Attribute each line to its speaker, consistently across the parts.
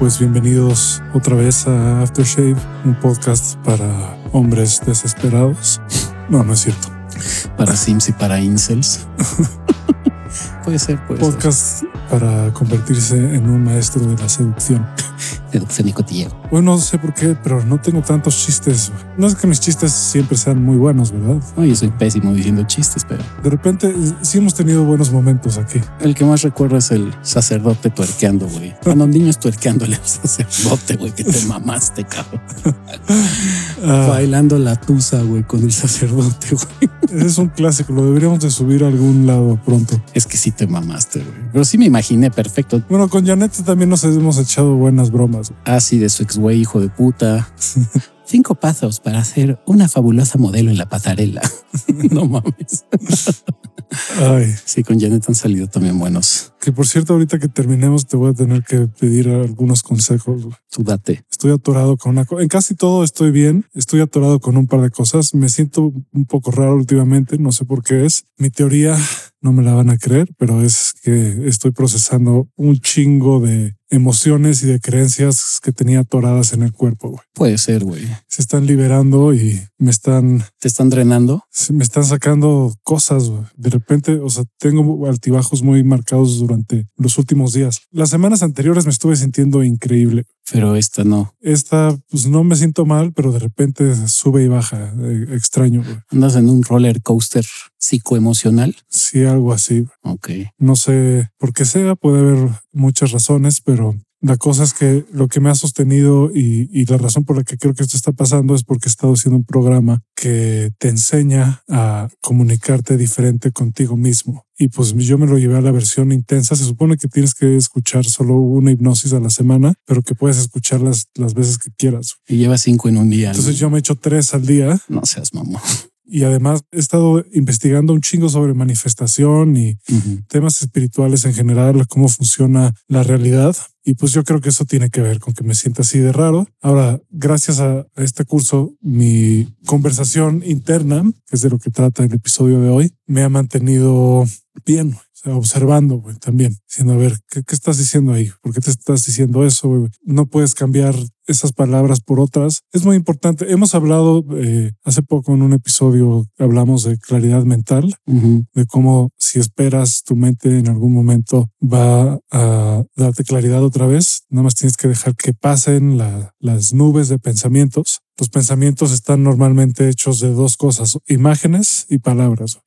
Speaker 1: pues bienvenidos otra vez a Aftershave, un podcast para hombres desesperados. No, no es cierto.
Speaker 2: Para Sims y para Incels. puede ser, puede
Speaker 1: podcast para convertirse en un maestro de la seducción.
Speaker 2: Seducción y cotilleo.
Speaker 1: Bueno, no sé por qué, pero no tengo tantos chistes. No es que mis chistes siempre sean muy buenos, ¿verdad?
Speaker 2: No, yo soy pésimo diciendo chistes, pero...
Speaker 1: De repente sí hemos tenido buenos momentos aquí.
Speaker 2: El que más recuerdo es el sacerdote tuerqueando, güey. Cuando niños tuerqueándole al sacerdote, güey, que te mamaste, cabrón. Ah. Bailando la tusa, güey, con el sacerdote, güey.
Speaker 1: Es un clásico, lo deberíamos de subir a algún lado pronto.
Speaker 2: Es que sí te mamaste, güey. Pero sí me imaginé perfecto.
Speaker 1: Bueno, con Janet también nos hemos echado buenas bromas.
Speaker 2: Ah, sí, de su ex güey, hijo de puta. Cinco pasos para hacer una fabulosa modelo en la pasarela. no mames.
Speaker 1: Ay.
Speaker 2: Sí, con Janet han salido también buenos.
Speaker 1: Que por cierto, ahorita que terminemos, te voy a tener que pedir algunos consejos.
Speaker 2: Tú date.
Speaker 1: Estoy atorado con una cosa. En casi todo estoy bien. Estoy atorado con un par de cosas. Me siento un poco raro últimamente. No sé por qué es. Mi teoría no me la van a creer, pero es que estoy procesando un chingo de emociones y de creencias que tenía atoradas en el cuerpo. Güey.
Speaker 2: Puede ser, güey.
Speaker 1: Se están liberando y me están...
Speaker 2: ¿Te están drenando?
Speaker 1: Me están sacando cosas. Güey. De repente, o sea, tengo altibajos muy marcados durante los últimos días. Las semanas anteriores me estuve sintiendo increíble.
Speaker 2: Pero esta no.
Speaker 1: Esta, pues no me siento mal, pero de repente sube y baja. Eh, extraño. Güey.
Speaker 2: Andas en un roller coaster psicoemocional.
Speaker 1: Sí, algo así.
Speaker 2: Ok.
Speaker 1: No sé por qué sea, puede haber muchas razones, pero la cosa es que lo que me ha sostenido y, la razón por la que creo que esto está pasando es porque he estado haciendo un programa que te enseña a comunicarte diferente contigo mismo. Y pues yo me lo llevé a la versión intensa. Se supone que tienes que escuchar solo una hipnosis a la semana, pero que puedes escucharlas las veces que quieras.
Speaker 2: Y lleva cinco en un día.
Speaker 1: Entonces yo me echo tres al día.
Speaker 2: No seas mamón
Speaker 1: y además he estado investigando un chingo sobre manifestación y temas espirituales en general, cómo funciona la realidad. Y pues yo creo que eso tiene que ver con que me sienta así de raro. Ahora, gracias a este curso, mi conversación interna, que es de lo que trata el episodio de hoy, me ha mantenido bien observando güey, también, diciendo, a ver, ¿qué, estás diciendo ahí? ¿Por qué te estás diciendo eso? No puedes cambiar esas palabras por otras. Es muy importante. Hemos hablado eh, hace poco en un episodio, hablamos de claridad mental, de cómo si esperas tu mente en algún momento va a darte claridad otra vez, nada más tienes que dejar que pasen las nubes de pensamientos los pensamientos están normalmente hechos de dos cosas, imágenes y palabras.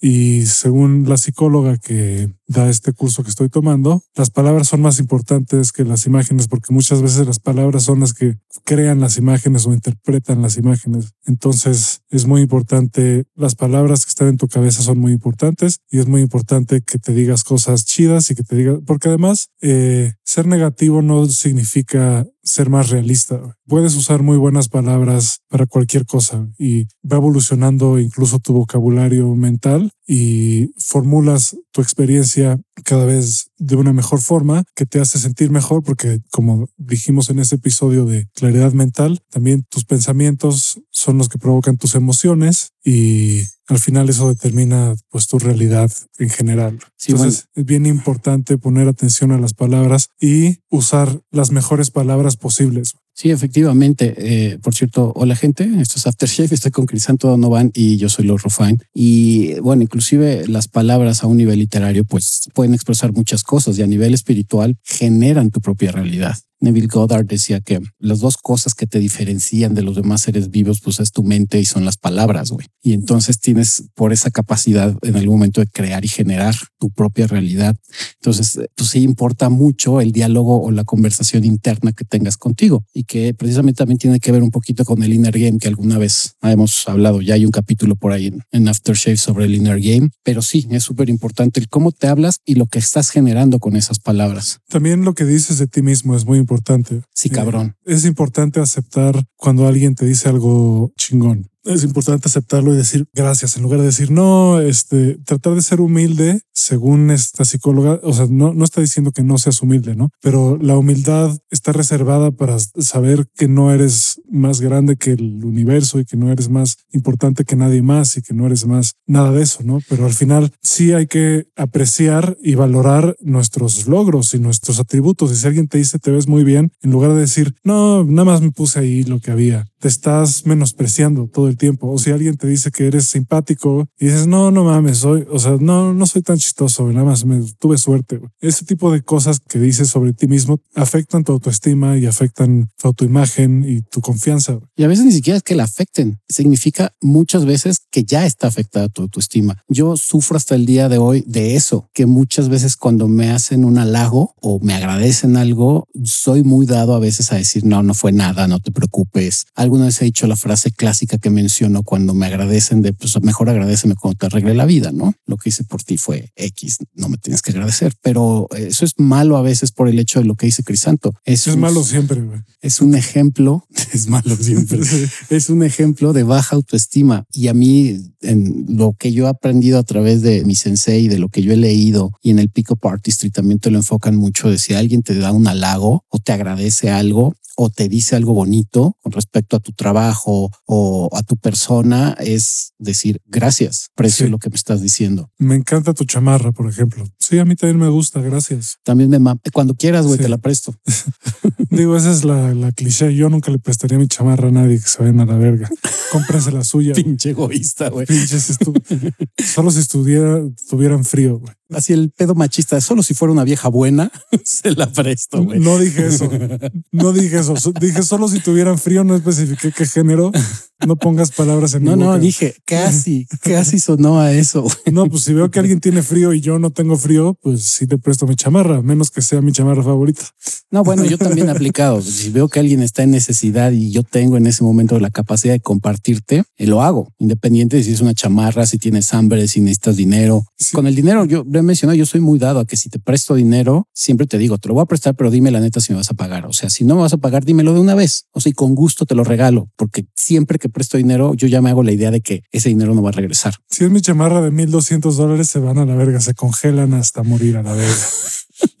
Speaker 1: Y según la psicóloga que da este curso que estoy tomando, las palabras son más importantes que las imágenes porque muchas veces las palabras son las que crean las imágenes o interpretan las imágenes. Entonces es muy importante, las palabras que están en tu cabeza son muy importantes y es muy importante que te digas cosas chidas y que te digas, porque además eh, ser negativo no significa ser más realista. Puedes usar muy buenas palabras para cualquier cosa y va evolucionando incluso tu vocabulario mental y formulas tu experiencia cada vez de una mejor forma que te hace sentir mejor porque como dijimos en ese episodio de claridad mental, también tus pensamientos son los que provocan tus emociones y al final eso determina pues tu realidad en general. Entonces es bien importante poner atención a las palabras y usar las mejores palabras posibles.
Speaker 2: Sí, efectivamente. Eh, por cierto, hola gente, esto es Aftershave, estoy con Crisanto Donovan y yo soy Lord Rufine. Y bueno, inclusive las palabras a un nivel literario pues pueden expresar muchas cosas y a nivel espiritual generan tu propia realidad. Neville Goddard decía que las dos cosas que te diferencian de los demás seres vivos, pues es tu mente y son las palabras, güey. Y entonces tienes por esa capacidad en algún momento de crear y generar tu propia realidad. Entonces, pues sí importa mucho el diálogo o la conversación interna que tengas contigo y que precisamente también tiene que ver un poquito con el inner game que alguna vez hemos hablado. Ya hay un capítulo por ahí en, en Aftershave sobre el inner game, pero sí es súper importante el cómo te hablas y lo que estás generando con esas palabras.
Speaker 1: También lo que dices de ti mismo es muy importante.
Speaker 2: Sí, cabrón.
Speaker 1: Eh, es importante aceptar cuando alguien te dice algo chingón. Es importante aceptarlo y decir gracias en lugar de decir no, este, tratar de ser humilde según esta psicóloga, o sea, no, no está diciendo que no seas humilde, ¿no? Pero la humildad está reservada para saber que no eres más grande que el universo y que no eres más importante que nadie más y que no eres más nada de eso, ¿no? Pero al final sí hay que apreciar y valorar nuestros logros y nuestros atributos. Y si alguien te dice te ves muy bien, en lugar de decir, no, nada más me puse ahí lo que había, te estás menospreciando todo el tiempo. O si alguien te dice que eres simpático y dices, no, no mames, soy, o sea, no, no soy tan chistoso, nada más me tuve suerte. Ese tipo de cosas que dices sobre ti mismo afectan tu autoestima y afectan tu autoimagen y tu confianza.
Speaker 2: Y a veces ni siquiera es que la afecten. Significa muchas veces que ya está afectada tu autoestima. Yo sufro hasta el día de hoy de eso, que muchas veces cuando me hacen un halago o me agradecen algo, soy muy dado a veces a decir, no, no fue nada, no te preocupes alguna vez he dicho la frase clásica que menciono cuando me agradecen de, pues mejor agradeceme cuando te arregle la vida, ¿no? Lo que hice por ti fue X, no me tienes que agradecer, pero eso es malo a veces por el hecho de lo que dice Crisanto.
Speaker 1: Es, es malo siempre.
Speaker 2: Es un ejemplo, es malo siempre. es un ejemplo de baja autoestima y a mí en lo que yo he aprendido a través de mi sensei de lo que yo he leído y en el Pico Artistry también te lo enfocan mucho de si alguien te da un halago o te agradece algo, o te dice algo bonito con respecto a tu trabajo o a tu persona, es decir, gracias, precio lo que me estás diciendo.
Speaker 1: Me encanta tu chamarra, por ejemplo. Sí, a mí también me gusta, gracias.
Speaker 2: También me cuando quieras, güey, te la presto.
Speaker 1: Digo, esa es la, la, cliché. Yo nunca le prestaría mi chamarra a nadie que se vayan a la verga. Cómprese la suya.
Speaker 2: Pinche egoísta, güey.
Speaker 1: Pinches Solo si estuviera, tuvieran frío, güey.
Speaker 2: Así el pedo machista, solo si fuera una vieja buena, se la presto, güey.
Speaker 1: No dije eso. No dije eso. Dije solo si tuvieran frío, no especifiqué qué género. No pongas palabras en
Speaker 2: no,
Speaker 1: mi
Speaker 2: boca. No, dije casi, casi sonó a eso.
Speaker 1: No, pues si veo que alguien tiene frío y yo no tengo frío, pues sí te presto mi chamarra, menos que sea mi chamarra favorita.
Speaker 2: No, bueno, yo también he aplicado. Si veo que alguien está en necesidad y yo tengo en ese momento la capacidad de compartirte, eh, lo hago, independiente de si es una chamarra, si tienes hambre, si necesitas dinero. Con el dinero, yo he mencionado, yo soy muy dado a que si te presto dinero, siempre te digo, te lo voy a prestar, pero dime la neta si me vas a pagar. O sea, si no me vas a pagar, dímelo de una vez. O sea, y con gusto te lo regalo, porque siempre que presto dinero, yo ya me hago la idea de que ese dinero no va a regresar.
Speaker 1: Si es mi chamarra de 1200 dólares, se van a la verga, se congelan hasta morir a la verga.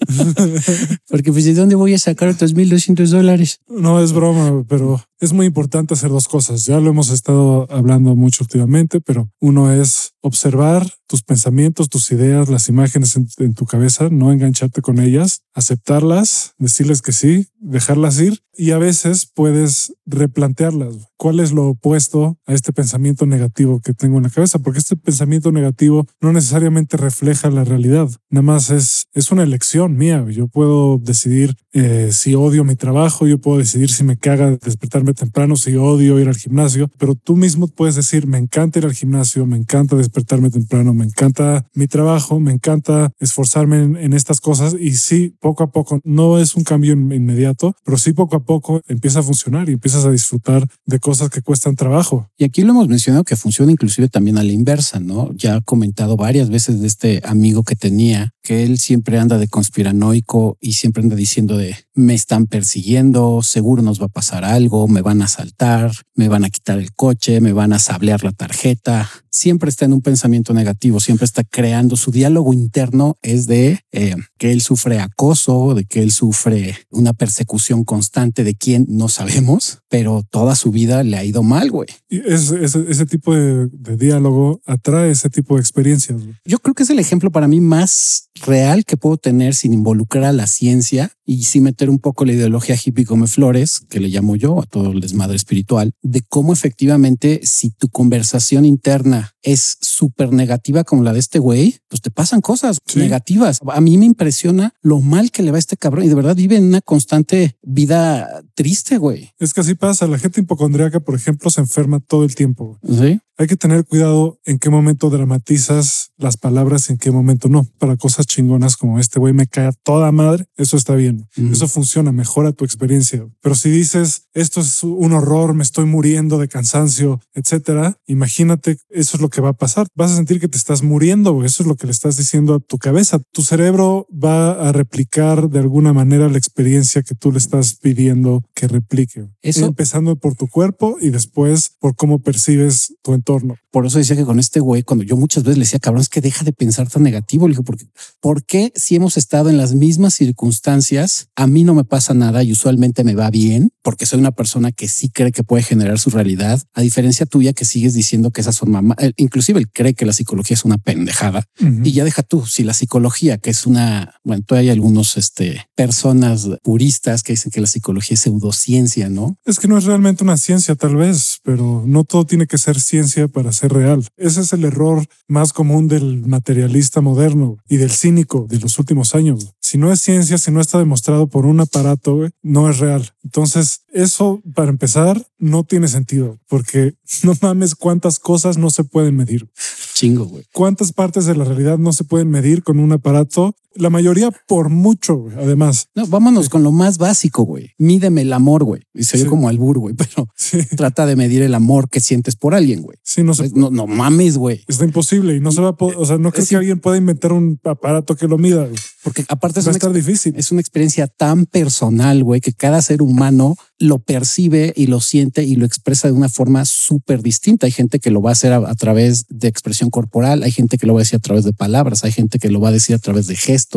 Speaker 2: Porque pues de dónde voy a sacar otros 1200 dólares.
Speaker 1: No es broma, pero es muy importante hacer dos cosas. Ya lo hemos estado hablando mucho últimamente, pero uno es observar tus pensamientos, tus ideas, las imágenes en, tu cabeza, no engancharte con ellas, aceptarlas, decirles que sí, dejarlas ir y a veces puedes replantearlas. ¿Cuál es lo opuesto a este pensamiento negativo que tengo en la cabeza? Porque este pensamiento negativo no necesariamente refleja la realidad, nada más es, es una elección mía. Yo puedo decidir eh, si odio mi trabajo, yo puedo decidir si me caga despertarme temprano, si odio ir al gimnasio, pero tú mismo puedes decir, me encanta ir al gimnasio, me encanta despertarme temprano, me encanta mi trabajo, me encanta esforzarme en, estas cosas y sí, poco a poco, no es un cambio inmediato, pero sí poco a poco empieza a funcionar y empiezas a disfrutar de cosas que cuestan trabajo.
Speaker 2: Y aquí lo hemos mencionado que funciona inclusive también a la inversa, ¿no? Ya he comentado varias veces de este amigo que tenía, que él siempre anda de conspiranoico y siempre anda diciendo de me están persiguiendo, seguro nos va a pasar algo, me van a asaltar, me van a quitar el coche, me van a sablear la tarjeta. Siempre está en un pensamiento negativo, siempre está creando su diálogo interno es de eh, que él sufre acoso, de que él sufre una persecución constante de quien no sabemos, pero toda su vida le ha ido mal, güey.
Speaker 1: Y ese, ese, tipo de, diálogo atrae ese tipo de experiencias.
Speaker 2: Yo creo que es el ejemplo para mí más real que puedo tener sin involucrar a la ciencia y sin meter un poco la ideología hippie come flores, que le llamo yo a todo el desmadre espiritual, de cómo efectivamente si tu conversación interna es súper negativa como la de este güey, pues te pasan cosas negativas. A mí me impresiona lo mal que le va a este cabrón y de verdad vive en una constante vida triste, güey.
Speaker 1: Es que así pasa. La gente hipocondríaca, por ejemplo, se enferma todo el tiempo.
Speaker 2: Sí.
Speaker 1: Hay que tener cuidado en qué momento dramatizas las palabras y en qué momento no. Para cosas chingonas como este güey me cae toda madre, eso está bien. Eso funciona, mejora tu experiencia. Pero si dices esto es un horror, me estoy muriendo de cansancio, etcétera, imagínate, es eso es lo que va a pasar. Vas a sentir que te estás muriendo, Eso es lo que le estás diciendo a tu cabeza. Tu cerebro va a replicar de alguna manera la experiencia que tú le estás pidiendo que replique. Eso empezando por tu cuerpo y después por cómo percibes tu entorno.
Speaker 2: Por eso decía que con este güey, cuando yo muchas veces le decía, cabrón, es que deja de pensar tan negativo. Le dije, porque, ¿por qué si hemos estado en las mismas circunstancias, a mí no me pasa nada y usualmente me va bien? Porque soy una persona que sí cree que puede generar su realidad, a diferencia tuya que sigues diciendo que esas son mamás. Inclusive él cree que la psicología es una pendejada. Y ya deja tú, si la psicología, que es una, bueno, todavía hay algunos este, personas puristas que dicen que la psicología es pseudociencia, ¿no?
Speaker 1: Es que no es realmente una ciencia tal vez, pero no todo tiene que ser ciencia para ser real. Ese es el error más común del materialista moderno y del cínico de los últimos años. Si no es ciencia, si no está demostrado por un aparato, no es real. Entonces, eso para empezar no tiene sentido porque no mames cuántas cosas no se pueden medir.
Speaker 2: Chingo, güey.
Speaker 1: ¿Cuántas partes de la realidad no se pueden medir con un aparato la mayoría por mucho, además.
Speaker 2: No, vámonos con lo más básico, güey. Mídeme el amor, güey. Y se como albur, güey, pero trata de medir el amor que sientes por alguien, güey.
Speaker 1: Sí, no sé.
Speaker 2: No, no mames, güey.
Speaker 1: Está imposible y no se va a poder, o sea, no creo que alguien pueda inventar un aparato que lo mida,
Speaker 2: Porque aparte es va a difícil. Es una experiencia tan personal, güey, que cada ser humano lo percibe y lo siente y lo expresa de una forma súper distinta. Hay gente que lo va a hacer a, través de expresión corporal, hay gente que lo va a decir a través de palabras, hay gente que lo va a decir a través de gestos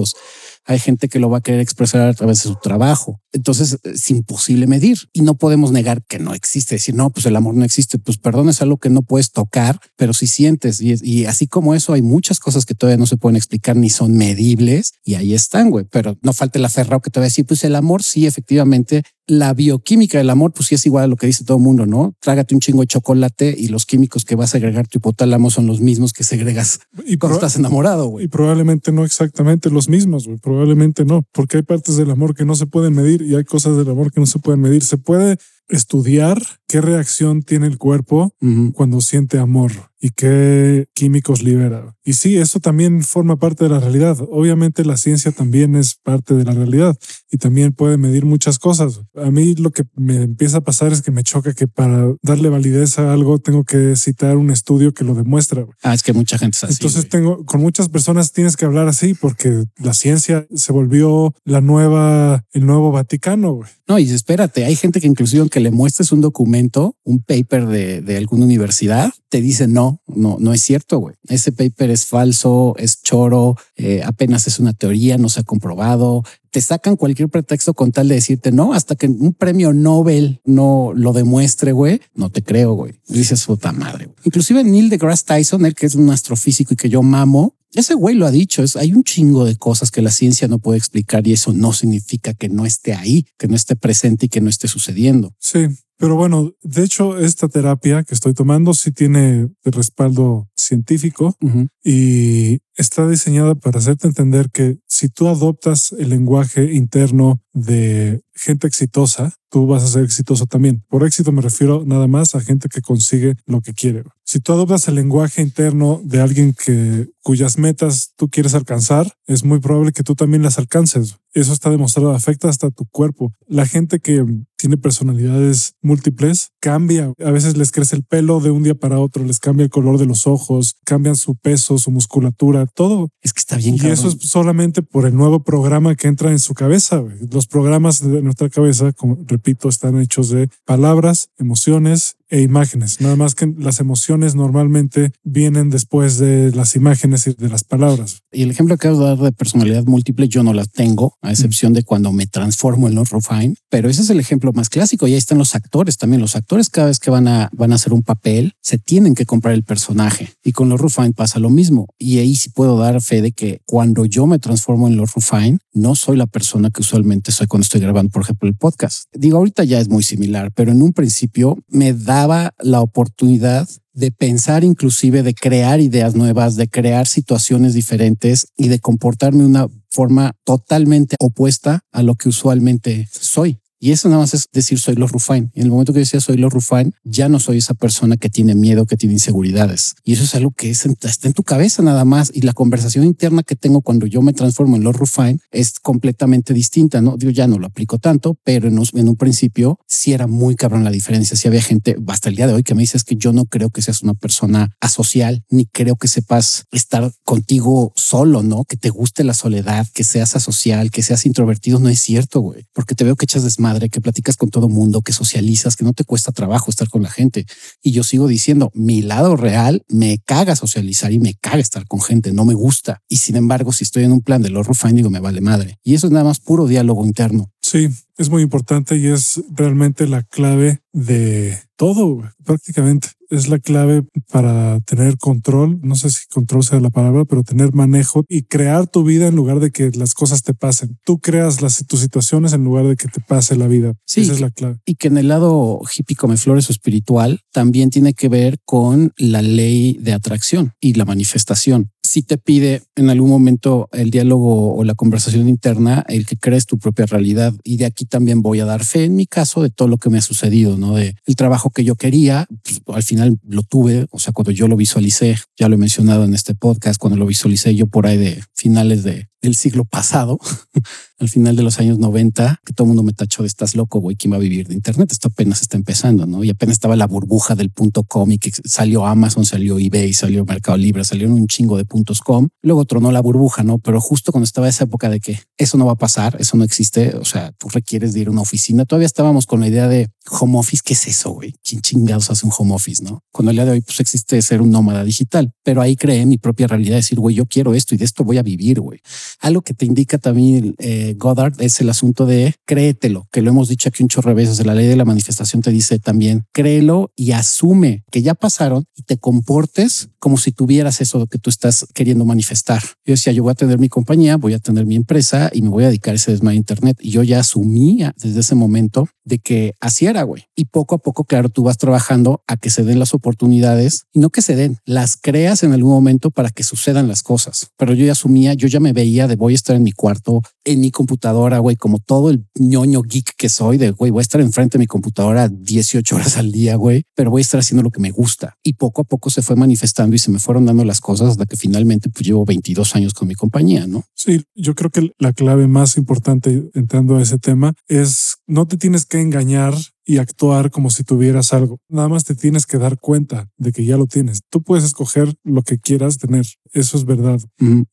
Speaker 2: hay gente que lo va a querer expresar a través de su trabajo. Entonces es imposible medir y no podemos negar que no existe. Decir, no, pues el amor no existe. Pues perdón, es algo que no puedes tocar, pero si sientes. Y, así como eso, hay muchas cosas que todavía no se pueden explicar ni son medibles y ahí están, güey. Pero no falta el aferrado que te va a decir, pues el amor sí, efectivamente la bioquímica del amor, pues sí es igual a lo que dice todo el mundo, ¿no? Trágate un chingo de chocolate y los químicos que vas a agregar tu hipotálamo son los mismos que segregas y cuando estás enamorado, güey.
Speaker 1: Y probablemente no exactamente los mismos, güey. Probablemente no, porque hay partes del amor que no se pueden medir y hay cosas del amor que no se pueden medir. Se puede estudiar qué reacción tiene el cuerpo cuando siente amor y qué químicos libera. Y sí, eso también forma parte de la realidad. Obviamente la ciencia también es parte de la realidad y también puede medir muchas cosas. A mí lo que me empieza a pasar es que me choca que para darle validez a algo tengo que citar un estudio que lo demuestra.
Speaker 2: Ah, es que mucha gente es así.
Speaker 1: Entonces tengo con muchas personas tienes que hablar así porque la ciencia se volvió la nueva, el nuevo Vaticano.
Speaker 2: No, y espérate, hay gente que inclusive aunque le muestres un documento, un paper de, de alguna universidad, te dice no, no, no, es cierto, güey. Ese paper es falso, es choro, eh, apenas es una teoría, no se ha comprobado. Te sacan cualquier pretexto con tal de decirte no, hasta que un premio Nobel no lo demuestre, güey. No te creo, güey. Dices puta madre. Inclusive Neil deGrasse Tyson, el que es un astrofísico y que yo mamo, ese güey lo ha dicho, es, hay un chingo de cosas que la ciencia no puede explicar y eso no significa que no esté ahí, que no esté presente y que no esté sucediendo.
Speaker 1: Sí, pero bueno, de hecho, esta terapia que estoy tomando sí tiene respaldo científico y está diseñada para hacerte entender que si tú adoptas el lenguaje interno de gente exitosa, tú vas a ser exitoso también. Por éxito me refiero nada más a gente que consigue lo que quiere. Si tú adoptas el lenguaje interno de alguien que cuyas metas tú quieres alcanzar, es muy probable que tú también las alcances. Eso está demostrado, afecta hasta tu cuerpo. La gente que tiene personalidades múltiples cambia. A veces les crece el pelo de un día para otro, les cambia el color de los ojos, cambian su peso, su musculatura, todo.
Speaker 2: Es que está bien.
Speaker 1: Y eso es solamente por el nuevo programa que entra en su cabeza. Los programas de nuestra cabeza, como repito, están hechos de palabras, emociones e imágenes. Nada más que las emociones normalmente vienen después de las imágenes y de las palabras.
Speaker 2: Y el ejemplo que acabo de dar de personalidad múltiple, yo no la tengo, a excepción de cuando me transformo en los Rufine, pero ese es el ejemplo más clásico. Y ahí están los actores también. Los actores cada vez que van a, van a hacer un papel, se tienen que comprar el personaje. Y con los Rufine pasa lo mismo. Y ahí sí puedo dar fe de que cuando yo me transformo en los Rufine, no soy la persona que usualmente soy cuando estoy grabando, por ejemplo, el podcast. Digo, ahorita ya es muy similar, pero en un principio me daba la oportunidad de pensar inclusive, de crear ideas nuevas, de crear situaciones diferentes y de comportarme de una forma totalmente opuesta a lo que usualmente soy. Y eso nada más es decir soy los Rufain. En el momento que decía soy los Rufain, ya no soy esa persona que tiene miedo, que tiene inseguridades. Y eso es algo que es, está en tu cabeza nada más. Y la conversación interna que tengo cuando yo me transformo en los Rufain es completamente distinta. No digo, ya no lo aplico tanto, pero en un, en un principio sí era muy cabrón la diferencia. Si había gente hasta el día de hoy que me dice es que yo no creo que seas una persona asocial, ni creo que sepas estar contigo solo, no que te guste la soledad, que seas asocial, que seas introvertido. No es cierto, güey, porque te veo que echas desmadre, que platicas con todo mundo, que socializas, que no te cuesta trabajo estar con la gente. Y yo sigo diciendo, mi lado real me caga socializar y me caga estar con gente, no me gusta. Y sin embargo, si estoy en un plan de los Rufine, digo, me vale madre. Y eso es nada más puro diálogo interno.
Speaker 1: Sí, es muy importante y es realmente la clave de todo, prácticamente. Es la clave para tener control, no sé si control sea la palabra, pero tener manejo y crear tu vida en lugar de que las cosas te pasen. Tú creas las, tus situaciones en lugar de que te pase la vida. Sí, Esa es la clave.
Speaker 2: Y que en el lado hippie come flores o espiritual también tiene que ver con la ley de atracción y la manifestación si te pide en algún momento el diálogo o la conversación interna, el que crees tu propia realidad. Y de aquí también voy a dar fe en mi caso de todo lo que me ha sucedido, ¿no? De el trabajo que yo quería, pues, al final lo tuve, o sea, cuando yo lo visualicé, ya lo he mencionado en este podcast, cuando lo visualicé yo por ahí de finales de del siglo pasado, al final de los años 90, que todo el mundo me tachó de estás loco, güey, ¿quién va a vivir de Internet? Esto apenas está empezando, ¿no? Y apenas estaba la burbuja del punto com y que salió Amazon, salió eBay, salió Mercado Libre, salieron un chingo de puntos com. Luego tronó la burbuja, ¿no? Pero justo cuando estaba esa época de que eso no va a pasar, eso no existe, o sea, tú requieres de ir a una oficina, todavía estábamos con la idea de home office, ¿qué es eso, güey? ¿Quién chingados hace un home office, no? Cuando el día de hoy pues existe ser un nómada digital, pero ahí creé mi propia realidad, decir, güey, yo quiero esto y de esto voy a vivir, güey. Algo que te indica también eh, Goddard es el asunto de créetelo, que lo hemos dicho aquí un chorro de veces. La ley de la manifestación te dice también créelo y asume que ya pasaron y te comportes como si tuvieras eso que tú estás queriendo manifestar. Yo decía, yo voy a tener mi compañía, voy a tener mi empresa y me voy a dedicar a ese desmadre de Internet. Y yo ya asumía desde ese momento de que así era, güey. Y poco a poco, claro, tú vas trabajando a que se den las oportunidades y no que se den, las creas en algún momento para que sucedan las cosas. Pero yo ya asumía, yo ya me veía de voy a estar en mi cuarto, en mi computadora, güey, como todo el ñoño geek que soy de, güey, voy a estar enfrente de mi computadora 18 horas al día, güey, pero voy a estar haciendo lo que me gusta. Y poco a poco se fue manifestando y se me fueron dando las cosas hasta que finalmente pues llevo 22 años con mi compañía, ¿no?
Speaker 1: Sí, yo creo que la clave más importante entrando a ese tema es no te tienes que engañar y actuar como si tuvieras algo. Nada más te tienes que dar cuenta de que ya lo tienes. Tú puedes escoger lo que quieras tener. Eso es verdad.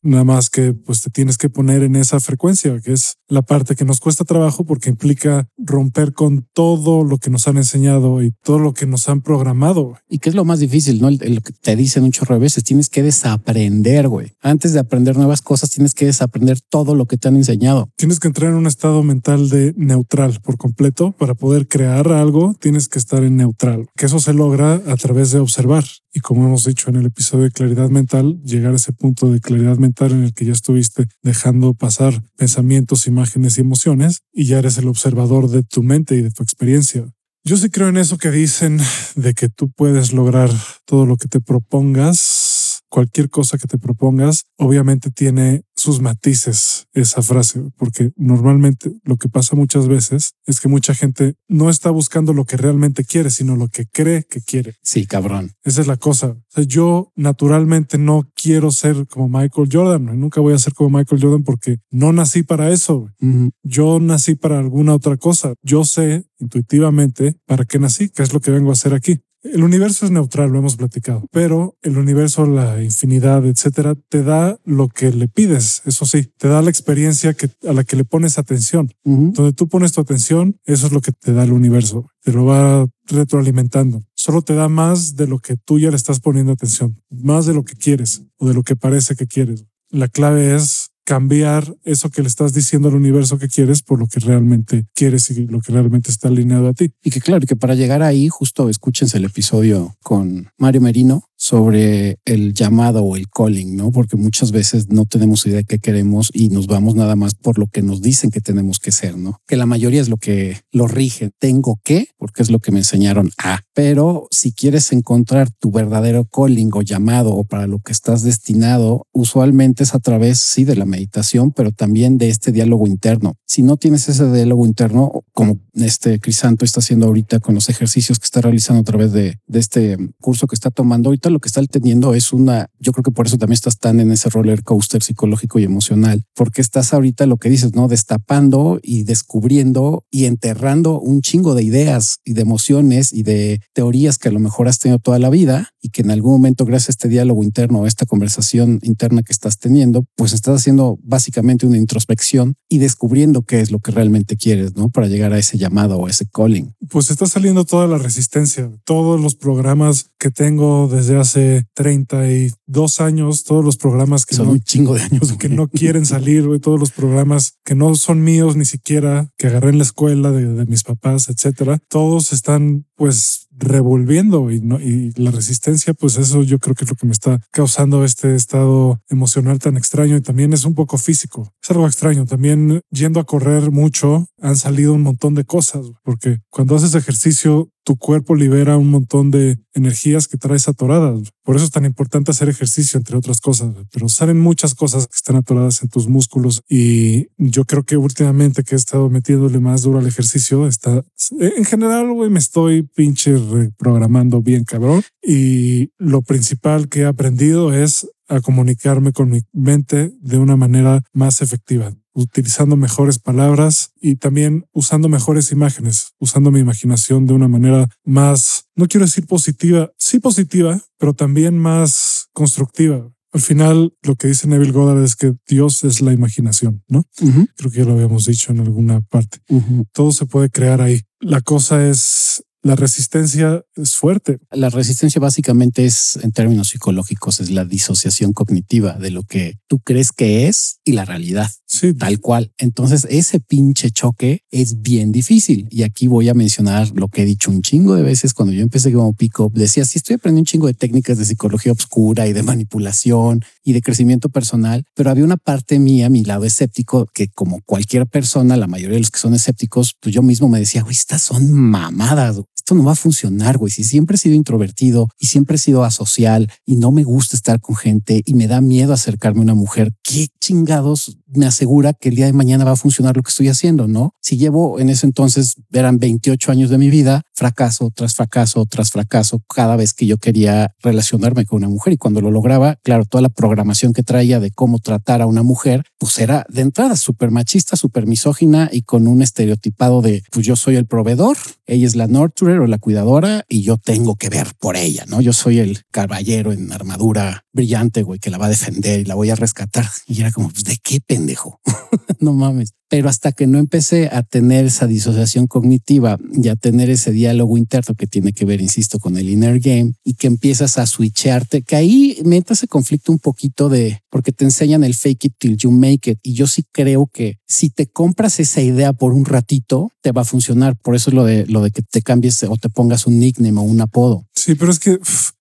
Speaker 1: Nada más que pues te tienes que poner en esa frecuencia, que es la parte que nos cuesta trabajo porque implica romper con todo lo que nos han enseñado y todo lo que nos han programado.
Speaker 2: Y que es lo más difícil, ¿no? Lo que te dicen un chorro de veces, tienes que desaprender, güey. Antes de aprender nuevas cosas, tienes que desaprender todo lo que te han enseñado.
Speaker 1: Tienes que entrar en un estado mental de neutral por completo para poder crear algo, tienes que estar en neutral, que eso se logra a través de observar. Y como hemos dicho en el episodio de claridad mental, llegar a ese punto de claridad mental en el que ya estuviste dejando pasar pensamientos, imágenes y emociones y ya eres el observador de tu mente y de tu experiencia. Yo sí creo en eso que dicen de que tú puedes lograr todo lo que te propongas, cualquier cosa que te propongas, obviamente tiene sus matices esa frase, porque normalmente lo que pasa muchas veces es que mucha gente no está buscando lo que realmente quiere, sino lo que cree que quiere.
Speaker 2: Sí, cabrón.
Speaker 1: Esa es la cosa. yo naturalmente no quiero ser como Michael Jordan, nunca voy a ser como Michael Jordan porque no nací para eso. Yo nací para alguna otra cosa. Yo sé intuitivamente para qué nací, qué es lo que vengo a hacer aquí. El universo es neutral, lo hemos platicado, pero el universo, la infinidad, etcétera, te da lo que le pides. Eso sí, te da la experiencia que, a la que le pones atención. Donde tú pones tu atención, eso es lo que te da el universo. Te lo va retroalimentando. Solo te da más de lo que tú ya le estás poniendo atención, más de lo que quieres o de lo que parece que quieres. La clave es cambiar eso que le estás diciendo al universo que quieres por lo que realmente quieres y lo que realmente está alineado a ti.
Speaker 2: Y que claro, que para llegar ahí, justo escúchense el episodio con Mario Merino sobre el llamado o el calling, ¿no? Porque muchas veces no tenemos idea de qué queremos y nos vamos nada más por lo que nos dicen que tenemos que ser, ¿no? Que la mayoría es lo que lo rige. Tengo que, porque es lo que me enseñaron a. Pero si quieres encontrar tu verdadero calling o llamado o para lo que estás destinado, usualmente es a través, sí, de la meditación, pero también de este diálogo interno. Si no tienes ese diálogo interno, como este Crisanto está haciendo ahorita con los ejercicios que está realizando a través de, de este curso que está tomando ahorita, lo que está teniendo es una, yo creo que por eso también estás tan en ese roller coaster psicológico y emocional, porque estás ahorita lo que dices, ¿no? Destapando y descubriendo y enterrando un chingo de ideas y de emociones y de teorías que a lo mejor has tenido toda la vida y que en algún momento gracias a este diálogo interno, a esta conversación interna que estás teniendo, pues estás haciendo básicamente una introspección y descubriendo qué es lo que realmente quieres, ¿no? Para llegar a ese llamado o ese calling.
Speaker 1: Pues está saliendo toda la resistencia, todos los programas que tengo desde hace 32 años, todos los programas que
Speaker 2: son
Speaker 1: no,
Speaker 2: un chingo de años
Speaker 1: que no quieren salir, todos los programas que no son míos ni siquiera, que agarré en la escuela de, de mis papás, etcétera, todos están pues revolviendo y, no, y la resistencia, pues eso yo creo que es lo que me está causando este estado emocional tan extraño y también es un poco físico. Algo extraño. También yendo a correr mucho han salido un montón de cosas porque cuando haces ejercicio tu cuerpo libera un montón de energías que traes atoradas. Por eso es tan importante hacer ejercicio, entre otras cosas. Pero salen muchas cosas que están atoradas en tus músculos y yo creo que últimamente que he estado metiéndole más duro al ejercicio, está en general, me estoy pinche reprogramando bien cabrón. Y lo principal que he aprendido es a comunicarme con mi mente de una manera más efectiva utilizando mejores palabras y también usando mejores imágenes, usando mi imaginación de una manera más, no quiero decir positiva, sí positiva, pero también más constructiva. Al final, lo que dice Neville Goddard es que Dios es la imaginación, ¿no? Creo que ya lo habíamos dicho en alguna parte. Todo se puede crear ahí. La cosa es la resistencia es fuerte.
Speaker 2: La resistencia básicamente es, en términos psicológicos, es la disociación cognitiva de lo que tú crees que es y la realidad.
Speaker 1: Sí.
Speaker 2: Tal cual. Entonces, ese pinche choque es bien difícil. Y aquí voy a mencionar lo que he dicho un chingo de veces cuando yo empecé como pick-up. Decía, sí, estoy aprendiendo un chingo de técnicas de psicología oscura y de manipulación y de crecimiento personal, pero había una parte mía, mi lado escéptico, que como cualquier persona, la mayoría de los que son escépticos, pues yo mismo me decía, güey, estas son mamadas esto no va a funcionar, güey. Si siempre he sido introvertido y siempre he sido asocial y no me gusta estar con gente y me da miedo acercarme a una mujer, ¿qué chingados me asegura que el día de mañana va a funcionar lo que estoy haciendo? No, si llevo en ese entonces, eran 28 años de mi vida, fracaso tras fracaso tras fracaso, cada vez que yo quería relacionarme con una mujer y cuando lo lograba, claro, toda la programación que traía de cómo tratar a una mujer, pues era de entrada súper machista, súper misógina y con un estereotipado de, pues yo soy el proveedor, ella es la nurturer o la cuidadora y yo tengo que ver por ella, ¿no? Yo soy el caballero en armadura brillante, güey, que la va a defender y la voy a rescatar. Y era como, pues, ¿de qué pendejo? no mames. Pero hasta que no empecé a tener esa disociación cognitiva y a tener ese diálogo interno que tiene que ver, insisto, con el inner game y que empiezas a switcharte, que ahí meta ese conflicto un poquito de, porque te enseñan el fake it till you make it. Y yo sí creo que si te compras esa idea por un ratito, te va a funcionar. Por eso es lo de, lo de que te cambies o te pongas un nickname o un apodo.
Speaker 1: Sí, pero es que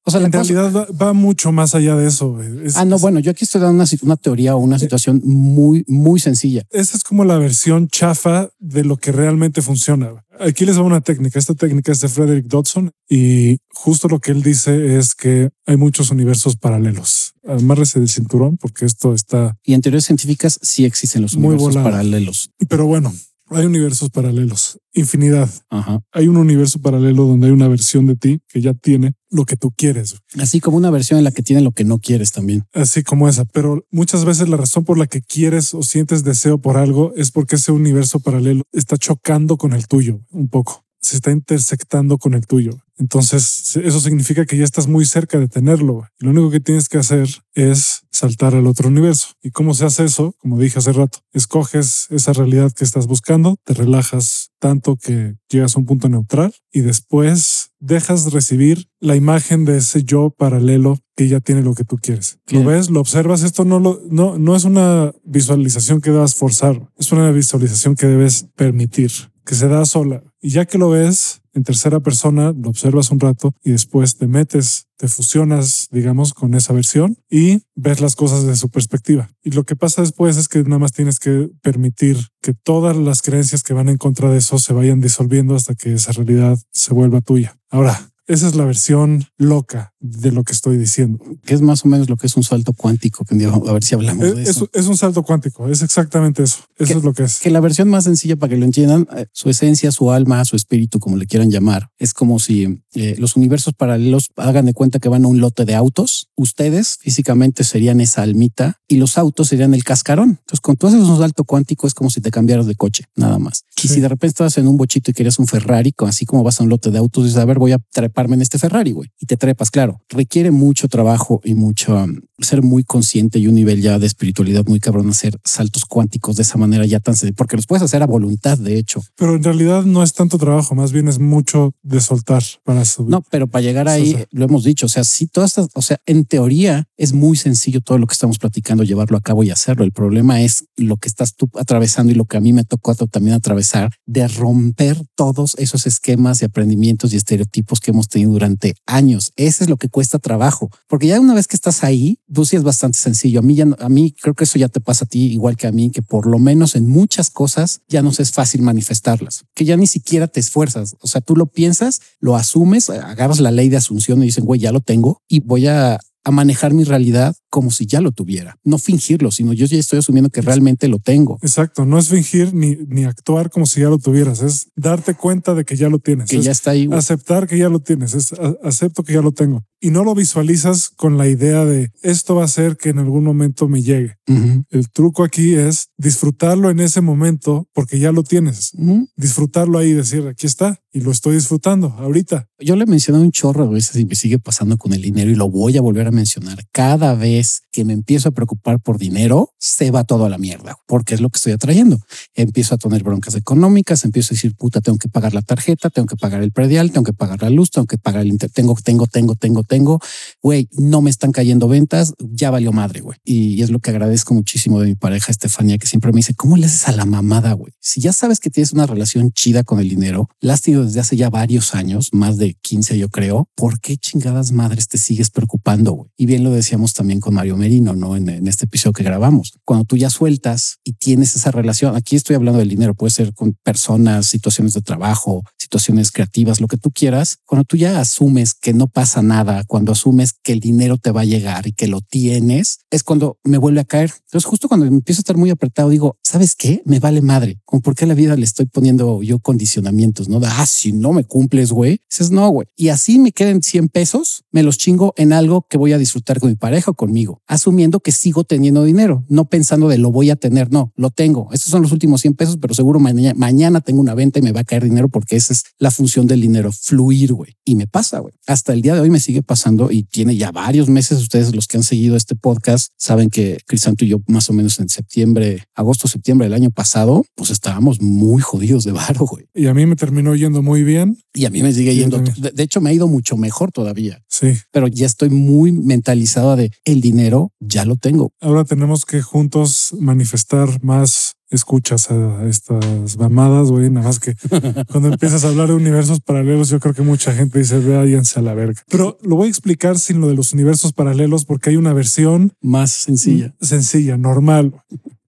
Speaker 1: o sea, en realidad va, va, mucho más allá de eso.
Speaker 2: Es, ah, no, es, bueno, yo aquí estoy dando una, una teoría o una eh, situación muy, muy sencilla.
Speaker 1: Esa es como la versión chafa de lo que realmente funciona. Aquí les va una técnica. Esta técnica es de Frederick Dodson y justo lo que él dice es que hay muchos universos paralelos. Amárrese del cinturón porque esto está.
Speaker 2: Y en teorías científicas sí existen los universos paralelos.
Speaker 1: Pero bueno, hay universos paralelos, infinidad. Ajá. Hay un universo paralelo donde hay una versión de ti que ya tiene lo que tú quieres.
Speaker 2: Así como una versión en la que tiene lo que no quieres también.
Speaker 1: Así como esa. Pero muchas veces la razón por la que quieres o sientes deseo por algo es porque ese universo paralelo está chocando con el tuyo un poco. Se está intersectando con el tuyo. Entonces, eso significa que ya estás muy cerca de tenerlo. Lo único que tienes que hacer es saltar al otro universo. ¿Y cómo se hace eso? Como dije hace rato, escoges esa realidad que estás buscando, te relajas tanto que llegas a un punto neutral y después dejas recibir la imagen de ese yo paralelo que ya tiene lo que tú quieres. Lo ves, lo observas. Esto no, lo, no, no es una visualización que debas forzar, es una visualización que debes permitir, que se da sola. Y ya que lo ves, en tercera persona, lo observas un rato y después te metes te fusionas, digamos, con esa versión y ves las cosas desde su perspectiva. Y lo que pasa después es que nada más tienes que permitir que todas las creencias que van en contra de eso se vayan disolviendo hasta que esa realidad se vuelva tuya. Ahora, esa es la versión loca de lo que estoy diciendo.
Speaker 2: Que es más o menos lo que es un salto cuántico. A ver si hablamos
Speaker 1: es,
Speaker 2: de eso.
Speaker 1: Es, un salto cuántico, es exactamente eso. Eso es lo que es.
Speaker 2: Que la versión más sencilla para que lo entiendan, eh, su esencia, su alma, su espíritu, como le quieran llamar, es como si eh, los universos paralelos hagan de cuenta que van a un lote de autos. Ustedes físicamente serían esa almita y los autos serían el cascarón. Entonces, con tú haces un salto cuántico, es como si te cambiaras de coche, nada más. Y si de repente estás en un bochito y querías un Ferrari, así como vas a un lote de autos, dices, a ver, voy a en este Ferrari, güey, y te trepas. Claro, requiere mucho trabajo y mucho um, ser muy consciente y un nivel ya de espiritualidad muy cabrón hacer saltos cuánticos de esa manera ya tan porque los puedes hacer a voluntad, de hecho.
Speaker 1: Pero en realidad no es tanto trabajo, más bien es mucho de soltar para subir.
Speaker 2: No, pero para llegar ahí, lo hemos dicho, o sea, si todas estas, o sea, en teoría es muy sencillo todo lo que estamos platicando, llevarlo a cabo y hacerlo. El problema es lo que estás tú atravesando y lo que a mí me tocó también atravesar, de romper todos esos esquemas de aprendimientos y estereotipos que hemos tenido durante años. Ese es lo que cuesta trabajo, porque ya una vez que estás ahí, pues sí es bastante sencillo. A mí ya, a mí creo que eso ya te pasa a ti igual que a mí, que por lo menos en muchas cosas ya nos es fácil manifestarlas, que ya ni siquiera te esfuerzas. O sea, tú lo piensas, lo asumes, agarras la ley de asunción y dicen, güey, ya lo tengo y voy a a manejar mi realidad como si ya lo tuviera. No fingirlo, sino yo ya estoy asumiendo que realmente lo tengo.
Speaker 1: Exacto, no es fingir ni, ni actuar como si ya lo tuvieras, es darte cuenta de que ya lo tienes.
Speaker 2: Que ya está ahí.
Speaker 1: Aceptar que ya lo tienes, es acepto que ya lo tengo. Y no lo visualizas con la idea de esto va a ser que en algún momento me llegue. El truco aquí es disfrutarlo en ese momento porque ya lo tienes. Disfrutarlo ahí y decir, aquí está y lo estoy disfrutando ahorita.
Speaker 2: Yo le mencioné un chorro a veces y me sigue pasando con el dinero y lo voy a volver a mencionar. Cada vez que me empiezo a preocupar por dinero, se va todo a la mierda porque es lo que estoy atrayendo. Empiezo a tener broncas económicas, empiezo a decir, puta, tengo que pagar la tarjeta, tengo que pagar el predial, tengo que pagar la luz, tengo que pagar el inter, tengo, tengo, tengo, tengo, tengo. Güey, no me están cayendo ventas, ya valió madre, güey. Y es lo que agradezco muchísimo de mi pareja Estefanía, que siempre me dice, ¿cómo le haces a la mamada, güey? Si ya sabes que tienes una relación chida con el dinero, la has tenido desde hace ya varios años, más de 15 yo creo, ¿por qué chingadas madres te sigues preocupando? Güey? Y bien lo decíamos también con Mario Merino, ¿no? En, en, este episodio que grabamos. Cuando tú ya sueltas y tienes esa relación, aquí estoy hablando del dinero, puede ser con personas, situaciones de trabajo, situaciones creativas, lo que tú quieras. Cuando tú ya asumes que no pasa nada, cuando asumes que el dinero te va a llegar y que lo tienes, es cuando me vuelve a caer. Entonces justo cuando empiezo a estar muy apretado, digo, ¿sabes qué? Me vale madre. ¿Con por qué a la vida le estoy poniendo yo condicionamientos? No, ah, si no me cumples, güey. Dices, no, güey. Y así me queden 100 pesos, me los chingo en algo que voy a disfrutar con mi pareja o conmigo, asumiendo que sigo teniendo dinero, no pensando de lo voy a tener. No, lo tengo. Estos son los últimos 100 pesos, pero seguro mañana, mañana tengo una venta y me va a caer dinero porque esa es la función del dinero, fluir, güey. Y me pasa, güey. Hasta el día de hoy me sigue pasando y tiene ya varios meses. Ustedes, los que han seguido este podcast, saben que Crisanto y yo, más o menos en septiembre, agosto, septiembre del año pasado, pues estábamos muy jodidos de varo, güey.
Speaker 1: Y a mí me terminó yendo muy bien.
Speaker 2: Y a mí me sigue yendo. De, hecho, me ha ido mucho mejor todavía.
Speaker 1: Sí.
Speaker 2: Pero ya estoy muy mentalizado de el dinero ya lo tengo.
Speaker 1: Ahora tenemos que juntos manifestar más escuchas a estas mamadas, güey. Nada más que cuando empiezas a hablar de universos paralelos, yo creo que mucha gente dice, váyanse a la verga. Pero lo voy a explicar sin lo de los universos paralelos porque hay una versión
Speaker 2: más sencilla.
Speaker 1: Sencilla, normal.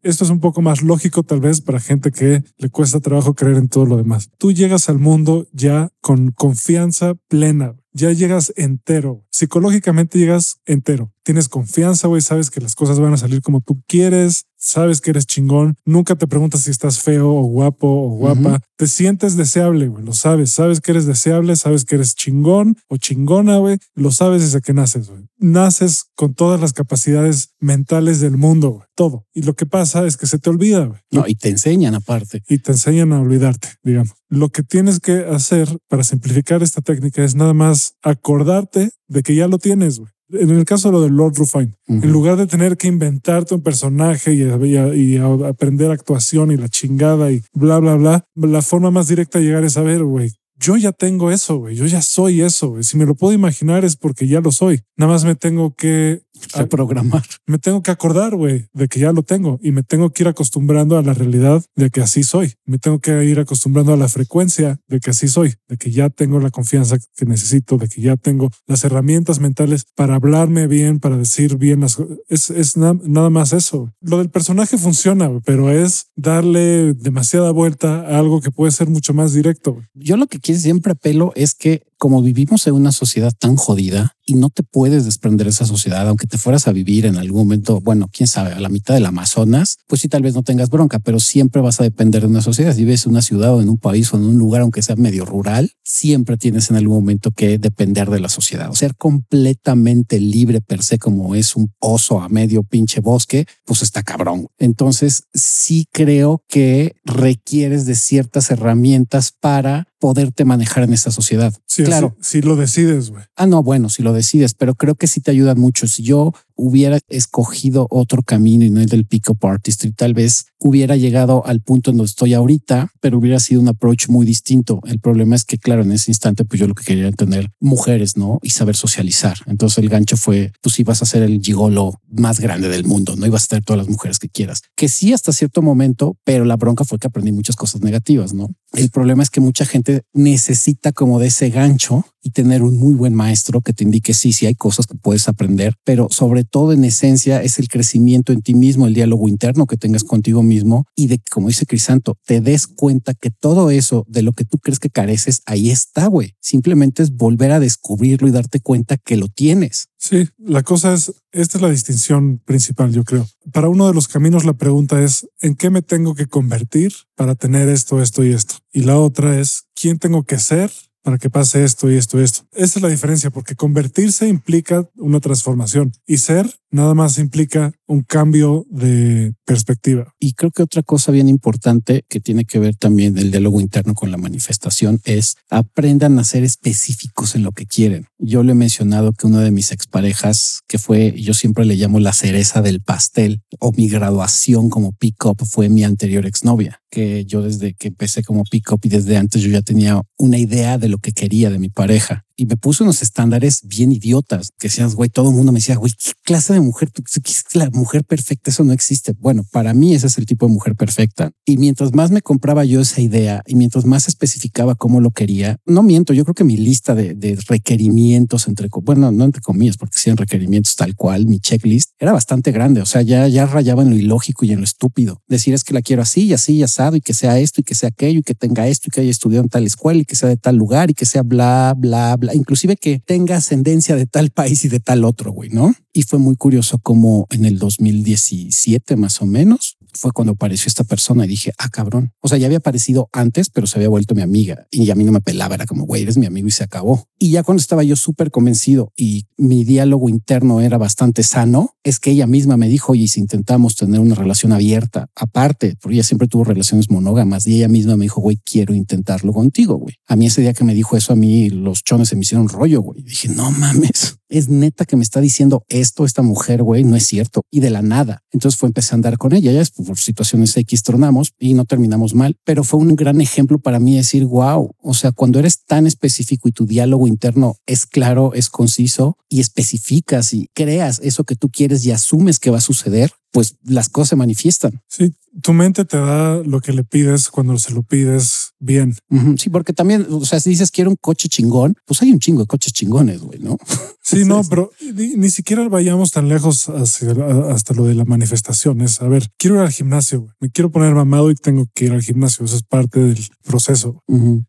Speaker 1: Esto es un poco más lógico tal vez para gente que le cuesta trabajo creer en todo lo demás. Tú llegas al mundo ya con confianza plena, ya llegas entero. Psicológicamente llegas entero. Tienes confianza, güey, sabes que las cosas van a salir como tú quieres, sabes que eres chingón, nunca te preguntas si estás feo o guapo o guapa, te sientes deseable, güey, lo sabes, sabes que eres deseable, sabes que eres chingón o chingona, güey, lo sabes desde que naces, güey. Naces con todas las capacidades mentales del mundo, güey, todo. Y lo que pasa es que se te olvida, güey.
Speaker 2: No, y te enseñan aparte.
Speaker 1: Y te enseñan a olvidarte, digamos. Lo que tienes que hacer para simplificar esta técnica es nada más acordarte de que ya lo tienes, güey en el caso de lo de Lord Rufine, en lugar de tener que inventarte un personaje y, y, aprender actuación y la chingada y bla, bla, bla, la forma más directa de llegar es saber, güey, yo ya tengo eso, güey, yo ya soy eso, güey. Si me lo puedo imaginar es porque ya lo soy. Nada más me tengo que
Speaker 2: Reprogramar.
Speaker 1: Me tengo que acordar, güey, de que ya lo tengo y me tengo que ir acostumbrando a la realidad de que así soy. Me tengo que ir acostumbrando a la frecuencia de que así soy, de que ya tengo la confianza que necesito, de que ya tengo las herramientas mentales para hablarme bien, para decir bien las cosas. Es, es nada más eso. Lo del personaje funciona, pero es darle demasiada vuelta a algo que puede ser mucho más directo.
Speaker 2: Yo lo que quiero siempre apelo es que como vivimos en una sociedad tan jodida y no te puedes desprender de esa sociedad, aunque te fueras a vivir en algún momento, bueno, quién sabe, a la mitad del Amazonas, pues sí, tal vez no tengas bronca, pero siempre vas a depender de una sociedad. Si vives en una ciudad o en un país o en un lugar, aunque sea medio rural, siempre tienes en algún momento que depender de la sociedad. O ser completamente libre per se, como es un oso a medio pinche bosque, pues está cabrón. Entonces, sí creo que requieres de ciertas herramientas para poderte manejar en esta sociedad.
Speaker 1: Sí, claro. Si, lo decides, güey.
Speaker 2: Ah, no, bueno, si lo decides, pero creo que sí te ayudan mucho. Si yo hubiera escogido otro camino y no el del pick-up artistry, tal vez hubiera llegado al punto en donde estoy ahorita, pero hubiera sido un approach muy distinto. El problema es que, claro, en ese instante, pues yo lo que quería era tener mujeres, ¿no? Y saber socializar. Entonces el gancho fue, pues ibas a ser el gigolo más grande del mundo, no ibas a tener todas las mujeres que quieras. Que sí hasta cierto momento, pero la bronca fue que aprendí muchas cosas negativas, ¿no? El problema es que mucha gente necesita como de ese gancho y tener un muy buen maestro que te indique sí, sí hay cosas que puedes aprender, pero sobre todo en esencia es el crecimiento en ti mismo, el diálogo interno que tengas contigo mismo y de como dice Crisanto, te des cuenta que todo eso de lo que tú crees que careces ahí está, güey. Simplemente es volver a descubrirlo y darte cuenta que lo tienes.
Speaker 1: Sí, la cosa es, esta es la distinción principal, yo creo. Para uno de los caminos la pregunta es, ¿en qué me tengo que convertir para tener esto, esto y esto? Y la otra es, ¿quién tengo que ser para que pase esto y esto y esto. Esa es la diferencia, porque convertirse implica una transformación y ser nada más implica un cambio de perspectiva.
Speaker 2: Y creo que otra cosa bien importante que tiene que ver también el diálogo interno con la manifestación es aprendan a ser específicos en lo que quieren. Yo le he mencionado que una de mis exparejas, que fue, yo siempre le llamo la cereza del pastel o mi graduación como pick-up fue mi anterior exnovia, que yo desde que empecé como pick-up y desde antes yo ya tenía una idea de lo que quería de mi pareja y me puso unos estándares bien idiotas que decías, güey, todo el mundo me decía, güey, ¿qué clase de mujer? ¿Qué es la mujer perfecta? Eso no existe. Bueno, para mí ese es el tipo de mujer perfecta. Y mientras más me compraba yo esa idea y mientras más especificaba cómo lo quería, no miento, yo creo que mi lista de, requerimientos entre, bueno, no entre comillas, porque si requerimientos tal cual, mi checklist era bastante grande. O sea, ya, ya rayaba en lo ilógico y en lo estúpido. Decir es que la quiero así y así y asado y que sea esto y que sea aquello y que tenga esto y que haya estudiado en tal escuela y que sea de tal lugar y que sea bla, bla, bla inclusive que tenga ascendencia de tal país y de tal otro, güey, ¿no? Y fue muy curioso como en el 2017 más o menos fue cuando apareció esta persona y dije, ah, cabrón. O sea, ya había aparecido antes, pero se había vuelto mi amiga y a mí no me pelaba. Era como, güey, eres mi amigo y se acabó. Y ya cuando estaba yo súper convencido y mi diálogo interno era bastante sano, es que ella misma me dijo, oye, si intentamos tener una relación abierta, aparte, porque ella siempre tuvo relaciones monógamas y ella misma me dijo, güey, quiero intentarlo contigo, güey. A mí ese día que me dijo eso, a mí los chones se me hicieron rollo, güey. Dije, no mames, es neta que me está diciendo esto esta mujer, güey, no es cierto. Y de la nada. Entonces fue empecé a andar con ella. Ya por situaciones X tronamos y no terminamos mal, pero fue un gran ejemplo para mí decir, wow, o sea, cuando eres tan específico y tu diálogo interno es claro, es conciso y especificas y creas eso que tú quieres y asumes que va a suceder, pues las cosas se manifiestan.
Speaker 1: Sí, tu mente te da lo que le pides cuando se lo pides bien.
Speaker 2: Sí, porque también, o sea, si dices quiero un coche chingón, pues hay un chingo de coches chingones, güey, ¿no?
Speaker 1: Sí, no, pero ni, siquiera vayamos tan lejos hasta lo de la manifestación. Es, a ver, quiero ir al gimnasio, me quiero poner mamado y tengo que ir al gimnasio. Eso es parte del proceso.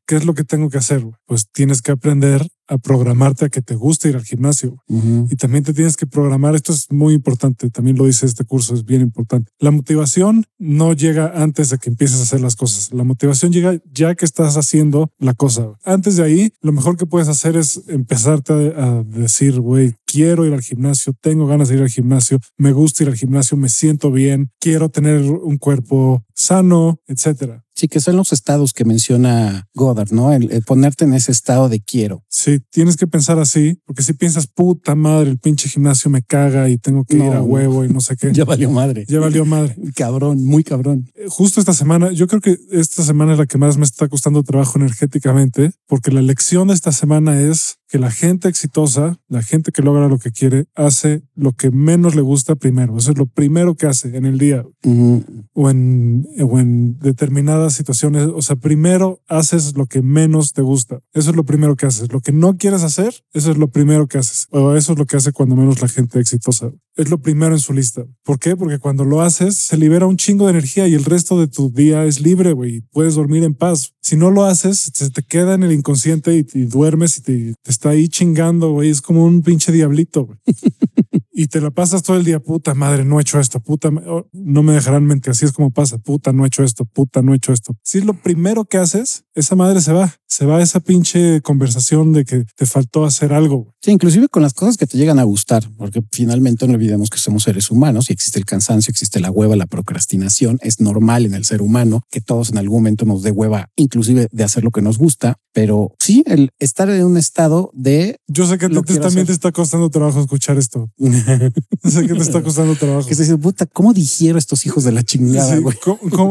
Speaker 1: ¿Qué es lo que tengo que hacer? Pues tienes que aprender a programarte a que te guste ir al gimnasio. Y también te tienes que programar, esto es muy importante, también lo dice este curso, es bien importante. La motivación no llega antes de que empieces a hacer las cosas. La motivación llega ya que estás haciendo la cosa. Antes de ahí, lo mejor que puedes hacer es empezarte a, decir, güey, quiero ir al gimnasio, tengo ganas de ir al gimnasio, me gusta ir al gimnasio, me siento bien, quiero tener un cuerpo sano, etcétera.
Speaker 2: Sí, que son los estados que menciona Goddard, ¿no? El, ponerte en ese estado de quiero.
Speaker 1: Sí, tienes que pensar así, porque si piensas, puta madre, el pinche gimnasio me caga y tengo que ir a huevo y no sé qué.
Speaker 2: ya valió madre.
Speaker 1: Ya valió madre.
Speaker 2: cabrón, muy cabrón.
Speaker 1: Eh, justo esta semana, yo creo que esta semana es la que más me está costando trabajo energéticamente, porque la lección de esta semana es que la gente exitosa, la gente que logra lo que quiere, hace lo que menos le gusta primero. Eso es lo primero que hace en el día o, en, o en determinadas situaciones. O sea, primero haces lo que menos te gusta. Eso es lo primero que haces. Lo que no quieres hacer, eso es lo primero que haces. O eso es lo que hace cuando menos la gente exitosa. Es lo primero en su lista. ¿Por qué? Porque cuando lo haces, se libera un chingo de energía y el resto de tu día es libre, güey. Puedes dormir en paz. Si no lo haces, se te queda en el inconsciente y, duermes y te, te está ahí chingando, güey. Es como un pinche diablito, güey. y te la pasas todo el día, puta madre, no he hecho esto, puta, oh, no me dejarán mentir, así es como pasa, puta, no he hecho esto, puta, no he hecho esto. Si es lo primero que haces, esa madre se va, se va esa pinche conversación de que te faltó hacer algo.
Speaker 2: Sí, inclusive con las cosas que te llegan a gustar, porque finalmente no olvidemos que somos seres humanos y existe el cansancio, existe la hueva, la procrastinación, es normal en el ser humano que todos en algún momento nos dé hueva, inclusive de hacer lo que nos gusta, pero sí, el estar en un estado de...
Speaker 1: Yo sé que a ti también te está costando trabajo escuchar esto. sé que te está costando trabajo.
Speaker 2: Que se dice, puta, ¿cómo digiero estos hijos de la chingada, güey?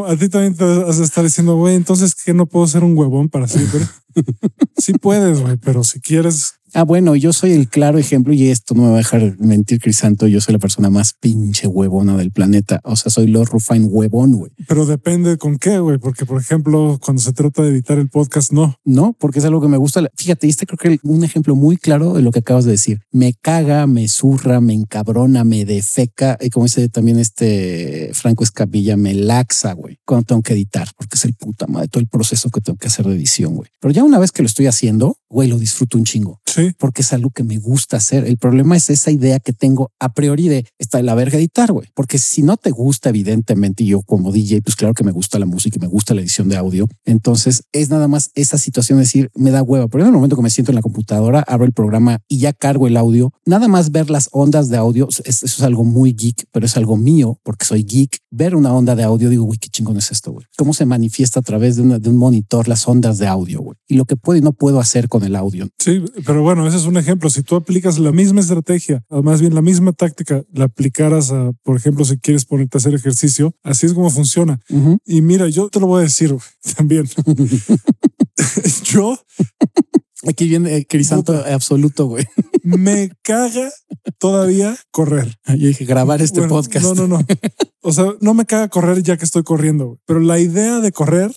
Speaker 1: a ti también te vas a estar diciendo, güey, entonces que no puedo ser un huevón para siempre. sí puedes, güey, pero si quieres
Speaker 2: Ah, bueno, yo soy el claro ejemplo y esto no me va a dejar mentir, Crisanto. Yo soy la persona más pinche huevona del planeta. O sea, soy Lord Rufine huevón, güey.
Speaker 1: Pero depende con qué, güey, porque por ejemplo, cuando se trata de editar el podcast, no.
Speaker 2: No, porque es algo que me gusta. Fíjate, este creo que un ejemplo muy claro de lo que acabas de decir. Me caga, me zurra, me encabrona, me defeca. Y como dice también este Franco Escapilla, me laxa, güey, cuando tengo que editar, porque es el puta madre, todo el proceso que tengo que hacer de edición, güey. Pero ya una vez que lo estoy haciendo, güey, lo disfruto un chingo.
Speaker 1: Sí.
Speaker 2: Porque es algo que me gusta hacer. El problema es esa idea que tengo a priori de está de la verga editar, güey. Porque si no te gusta, evidentemente, yo como DJ, pues claro que me gusta la música y me gusta la edición de audio. Entonces es nada más esa situación de decir, me da hueva. Pero en el momento que me siento en la computadora, abro el programa y ya cargo el audio, nada más ver las ondas de audio, eso es algo muy geek, pero es algo mío porque soy geek. Ver una onda de audio, digo, güey, qué chingón es esto, güey. Cómo se manifiesta a través de, de un monitor las ondas de audio, güey. Y lo que puedo y no puedo hacer con el audio.
Speaker 1: Sí, pero bueno, ese es un ejemplo. Si tú aplicas la misma estrategia, o más bien la misma táctica, la aplicaras a, por ejemplo, si quieres ponerte a hacer ejercicio, así es como funciona. Y mira, yo te lo voy a decir también. yo
Speaker 2: Aquí viene Crisanto absoluto, güey.
Speaker 1: Me caga todavía correr.
Speaker 2: Yo dije grabar este podcast.
Speaker 1: No, no, no. O sea, no me caga correr ya que estoy corriendo, pero la idea de correr,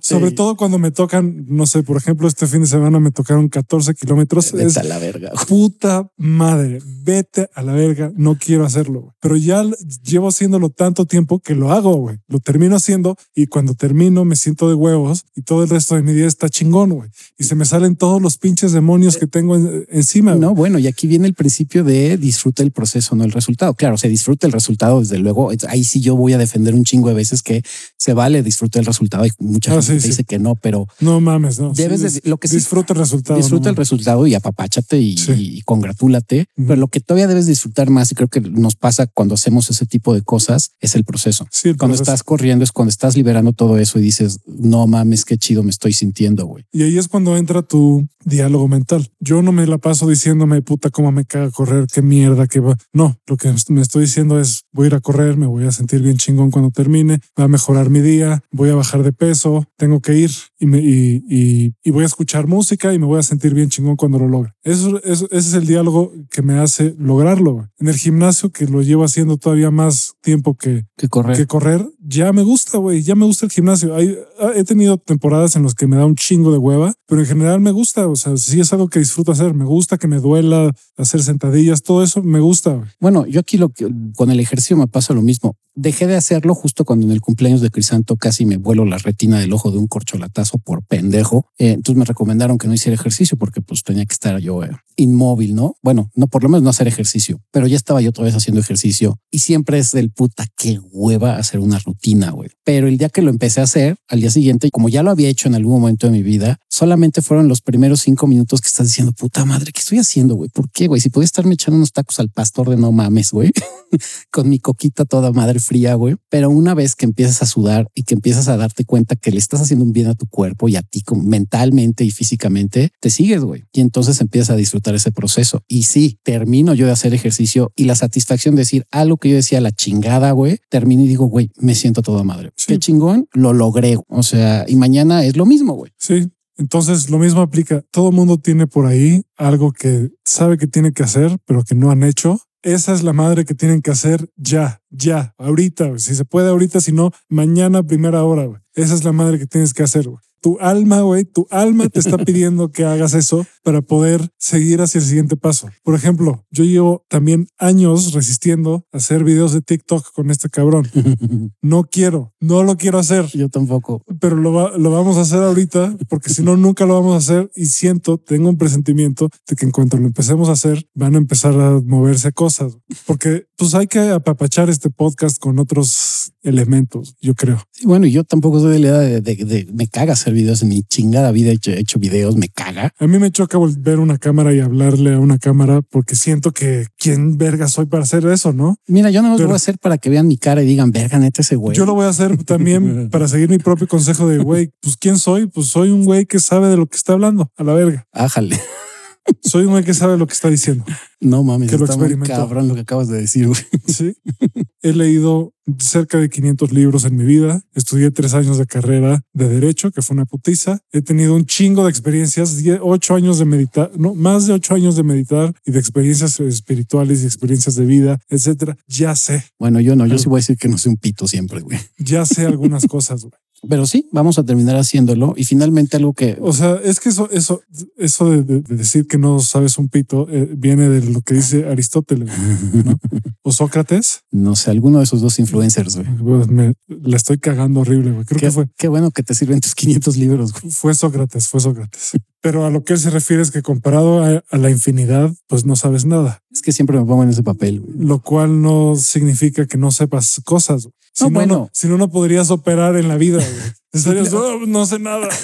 Speaker 1: sobre todo cuando me tocan, no sé, por ejemplo, este fin de semana me tocaron 14 kilómetros.
Speaker 2: Vete a la verga.
Speaker 1: Puta madre, vete a la verga. No quiero hacerlo, pero ya llevo haciéndolo tanto tiempo que lo hago, güey. Lo termino haciendo y cuando termino me siento de huevos y todo el resto de mi día está chingón, güey. Y se me salen todos los pinches demonios que tengo encima.
Speaker 2: No, bueno, y aquí viene el principio de disfruta el proceso, no el resultado. Claro, se disfruta el resultado, desde luego ahí sí yo voy a defender un chingo de veces que se vale, disfrutar el resultado. Y mucha ah, gente dice que no, pero
Speaker 1: no mames, no.
Speaker 2: Debes lo que
Speaker 1: disfruta el resultado.
Speaker 2: Disfruta el resultado y apapáchate y, congratúlate. Pero lo que todavía debes disfrutar más, y creo que nos pasa cuando hacemos ese tipo de cosas, es el proceso. cuando estás corriendo es cuando estás liberando todo eso y dices, no mames, qué chido me estoy sintiendo, güey.
Speaker 1: Y ahí es cuando entra tu diálogo mental. Yo no me la paso diciéndome, puta, cómo me caga correr, qué mierda, qué va. No, lo que me estoy diciendo es, voy a ir a correr, me voy a sentir bien chingón cuando termine, va a mejorar mi día, voy a bajar de peso, tengo que ir y, me, y, y, voy a escuchar música y me voy a sentir bien chingón cuando lo logre. Eso, eso, ese es el diálogo que me hace lograrlo. En el gimnasio, que lo llevo haciendo todavía más tiempo que,
Speaker 2: que correr,
Speaker 1: que correr ya me gusta, güey, ya me gusta el gimnasio. Hay, he tenido temporadas en las que me da un chingo de hueva, pero en general me gusta, o sea, sí es algo que disfruto hacer, me gusta que me duela hacer sentadillas, todo eso me gusta.
Speaker 2: Bueno, yo aquí lo que con el ejercicio me pasa lo mismo. épanouissement. Dejé de hacerlo justo cuando en el cumpleaños de Crisanto casi me vuelo la retina del ojo de un corcholatazo por pendejo. Eh, entonces me recomendaron que no hiciera ejercicio porque pues tenía que estar yo eh, inmóvil, ¿no? Bueno, no por lo menos no hacer ejercicio, pero ya estaba yo otra vez haciendo ejercicio y siempre es del puta que hueva hacer una rutina, güey. Pero el día que lo empecé a hacer, al día siguiente, como ya lo había hecho en algún momento de mi vida, solamente fueron los primeros cinco minutos que estás diciendo, puta madre, ¿qué estoy haciendo, güey? ¿Por qué, güey? Si podía estarme echando unos tacos al pastor de no mames, güey. con mi coquita toda madre fría, güey. Pero una vez que empiezas a sudar y que empiezas a darte cuenta que le estás haciendo un bien a tu cuerpo y a ti mentalmente y físicamente, te sigues, güey. Y entonces empiezas a disfrutar ese proceso. Y sí, termino yo de hacer ejercicio y la satisfacción de decir algo que yo decía la chingada, güey, termino y digo, güey, me siento toda madre. Qué chingón, lo logré. O sea, y mañana es lo mismo, güey.
Speaker 1: Sí, entonces lo mismo aplica. Todo mundo tiene por ahí algo que sabe que tiene que hacer, pero que no han hecho. Esa es la madre que tienen que hacer ya, ya, ahorita. Si se puede ahorita, si no, mañana primera hora. Esa es la madre que tienes que hacer. Tu alma, güey, tu alma te está pidiendo que hagas eso para poder seguir hacia el siguiente paso. Por ejemplo, yo llevo también años resistiendo a hacer videos de TikTok con este cabrón. No quiero, no lo quiero hacer.
Speaker 2: Yo tampoco.
Speaker 1: Pero lo, lo vamos a hacer ahorita porque si no, nunca lo vamos a hacer. Y siento, tengo un presentimiento de que en cuanto lo empecemos a hacer, van a empezar a moverse cosas. Porque pues hay que apapachar este podcast con otros elementos, yo creo.
Speaker 2: Sí, bueno, yo tampoco soy de la idea de, me caga hacer videos en mi chingada vida. He hecho, he hecho videos, me caga.
Speaker 1: A mí me choca ver una cámara y hablarle a una cámara porque siento que quién verga soy para hacer eso, ¿no?
Speaker 2: Mira, yo no lo voy a hacer para que vean mi cara y digan, verga, neta ese güey.
Speaker 1: Yo lo voy a hacer también para seguir mi propio consejo de, güey, pues quién soy? Pues soy un güey que sabe de lo que está hablando, a la verga.
Speaker 2: Ájale.
Speaker 1: Soy un güey que sabe lo que está diciendo.
Speaker 2: No mames, que lo muy cabrón lo que acabas de decir. Güey.
Speaker 1: Sí. He leído cerca de 500 libros en mi vida. Estudié tres años de carrera de derecho, que fue una putiza. He tenido un chingo de experiencias, ocho años de meditar, no, más de ocho años de meditar y de experiencias espirituales y experiencias de vida, etcétera. Ya sé.
Speaker 2: Bueno, yo no, yo sí voy a decir que no soy un pito siempre, güey.
Speaker 1: Ya sé algunas cosas, güey.
Speaker 2: Pero sí, vamos a terminar haciéndolo y finalmente algo que...
Speaker 1: O sea, es que eso, eso, eso de, decir que no sabes un pito eh, viene de lo que dice Aristóteles o Sócrates.
Speaker 2: No sé, alguno de esos dos influencers. Güey.
Speaker 1: Me, la estoy cagando horrible. Güey. Creo
Speaker 2: qué,
Speaker 1: que fue.
Speaker 2: Qué bueno que te sirven tus 500 libros.
Speaker 1: Fue Sócrates, fue Sócrates. Pero a lo que él se refiere es que comparado a, la infinidad, pues no sabes nada.
Speaker 2: Es que siempre me pongo en ese papel.
Speaker 1: Lo cual no significa que no sepas cosas. Si no, bueno. si no, no podrías operar en la vida. Estarías, oh, no sé nada.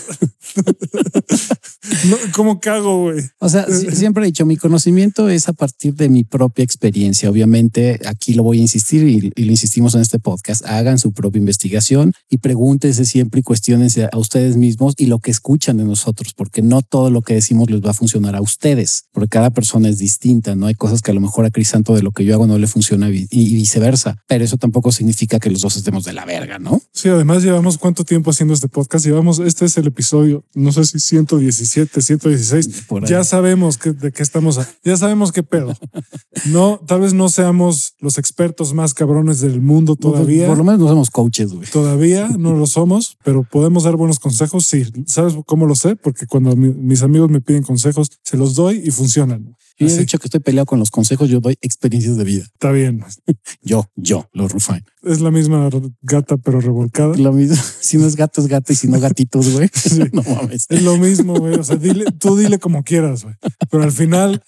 Speaker 1: ¿Cómo cago, güey?
Speaker 2: O sea, siempre he dicho, mi conocimiento es a partir de mi propia experiencia. Obviamente, aquí lo voy a insistir y, y lo insistimos en este podcast. Hagan su propia investigación y pregúntense siempre y cuestionense a ustedes mismos y lo que escuchan de nosotros, porque no todo lo que decimos les va a funcionar a ustedes, porque cada persona es distinta. No hay cosas que a lo mejor a Crisanto de lo que yo hago no le funciona y viceversa. Pero eso tampoco significa que los dos estemos de la verga, ¿no?
Speaker 1: Sí, además llevamos cuánto tiempo haciendo este podcast. Llevamos, este es el episodio, no sé si 117, 116. Ya sabemos que, de qué estamos, ya sabemos qué pedo. No, tal vez no seamos los expertos más cabrones del mundo todavía.
Speaker 2: por lo menos no somos coaches, güey.
Speaker 1: Todavía no lo somos, pero podemos dar buenos consejos. Sí, ¿sabes cómo lo sé? Porque cuando mis amigos me piden consejos, se los doy y funcionan.
Speaker 2: Yo he dicho que estoy peleado con los consejos, yo doy experiencias de vida.
Speaker 1: Está bien.
Speaker 2: yo, yo, los Rufine.
Speaker 1: Es la misma gata, pero revolcada.
Speaker 2: Lo mismo. Si no es gato, es gata y si no gatitos, güey. No mames.
Speaker 1: Es lo mismo, güey. O sea, dile, tú dile como quieras, güey. Pero al final,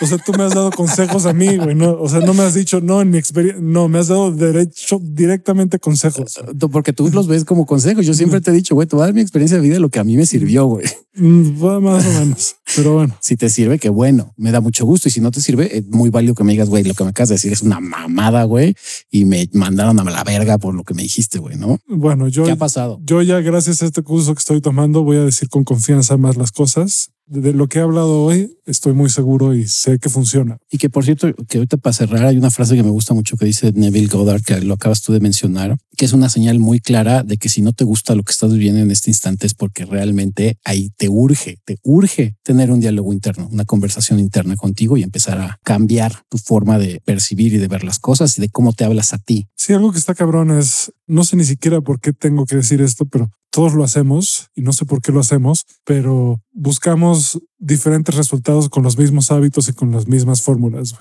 Speaker 1: o sea, tú me has dado consejos a mí, güey. No, o sea, no me has dicho, no, en mi experiencia, no, me has dado derecho directamente consejos.
Speaker 2: Porque tú los ves como consejos. Yo siempre te he dicho, güey, te voy a dar mi experiencia de vida lo que a mí me sirvió, güey.
Speaker 1: Mm, más o menos. Pero bueno.
Speaker 2: Si te sirve, qué bueno. Me da mucho gusto. Y si no te sirve, es muy válido que me digas, güey, lo que me acabas de decir es una mamada, güey. Y me mandaron a la verga por lo que me dijiste, güey, ¿no?
Speaker 1: Bueno, yo.
Speaker 2: ¿Qué ha pasado?
Speaker 1: Yo ya, gracias a este curso que estoy tomando, voy a decir con confianza más las cosas de lo que he hablado hoy, estoy muy seguro y sé que funciona.
Speaker 2: Y que por cierto, que ahorita para cerrar, hay una frase que me gusta mucho que dice Neville Goddard, que lo acabas tú de mencionar, que es una señal muy clara de que si no te gusta lo que estás viviendo en este instante es porque realmente ahí te urge, te urge tener un diálogo interno, una conversación interna contigo y empezar a cambiar tu forma de percibir y de ver las cosas y de cómo te hablas a ti.
Speaker 1: Sí, algo que está cabrón es, no sé ni siquiera por qué tengo que decir esto, pero todos lo hacemos y no sé por qué lo hacemos, pero buscamos diferentes resultados con los mismos hábitos y con las mismas fórmulas.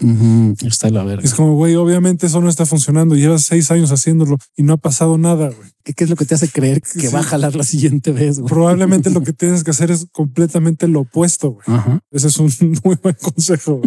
Speaker 2: Está la verga.
Speaker 1: Es como, güey, obviamente eso no está funcionando. Llevas seis años haciéndolo y no ha pasado nada, güey.
Speaker 2: ¿Qué, es lo que te hace creer que va a jalar la siguiente vez?
Speaker 1: Probablemente lo que tienes que hacer es completamente lo opuesto. Güey. Ese es un muy buen consejo.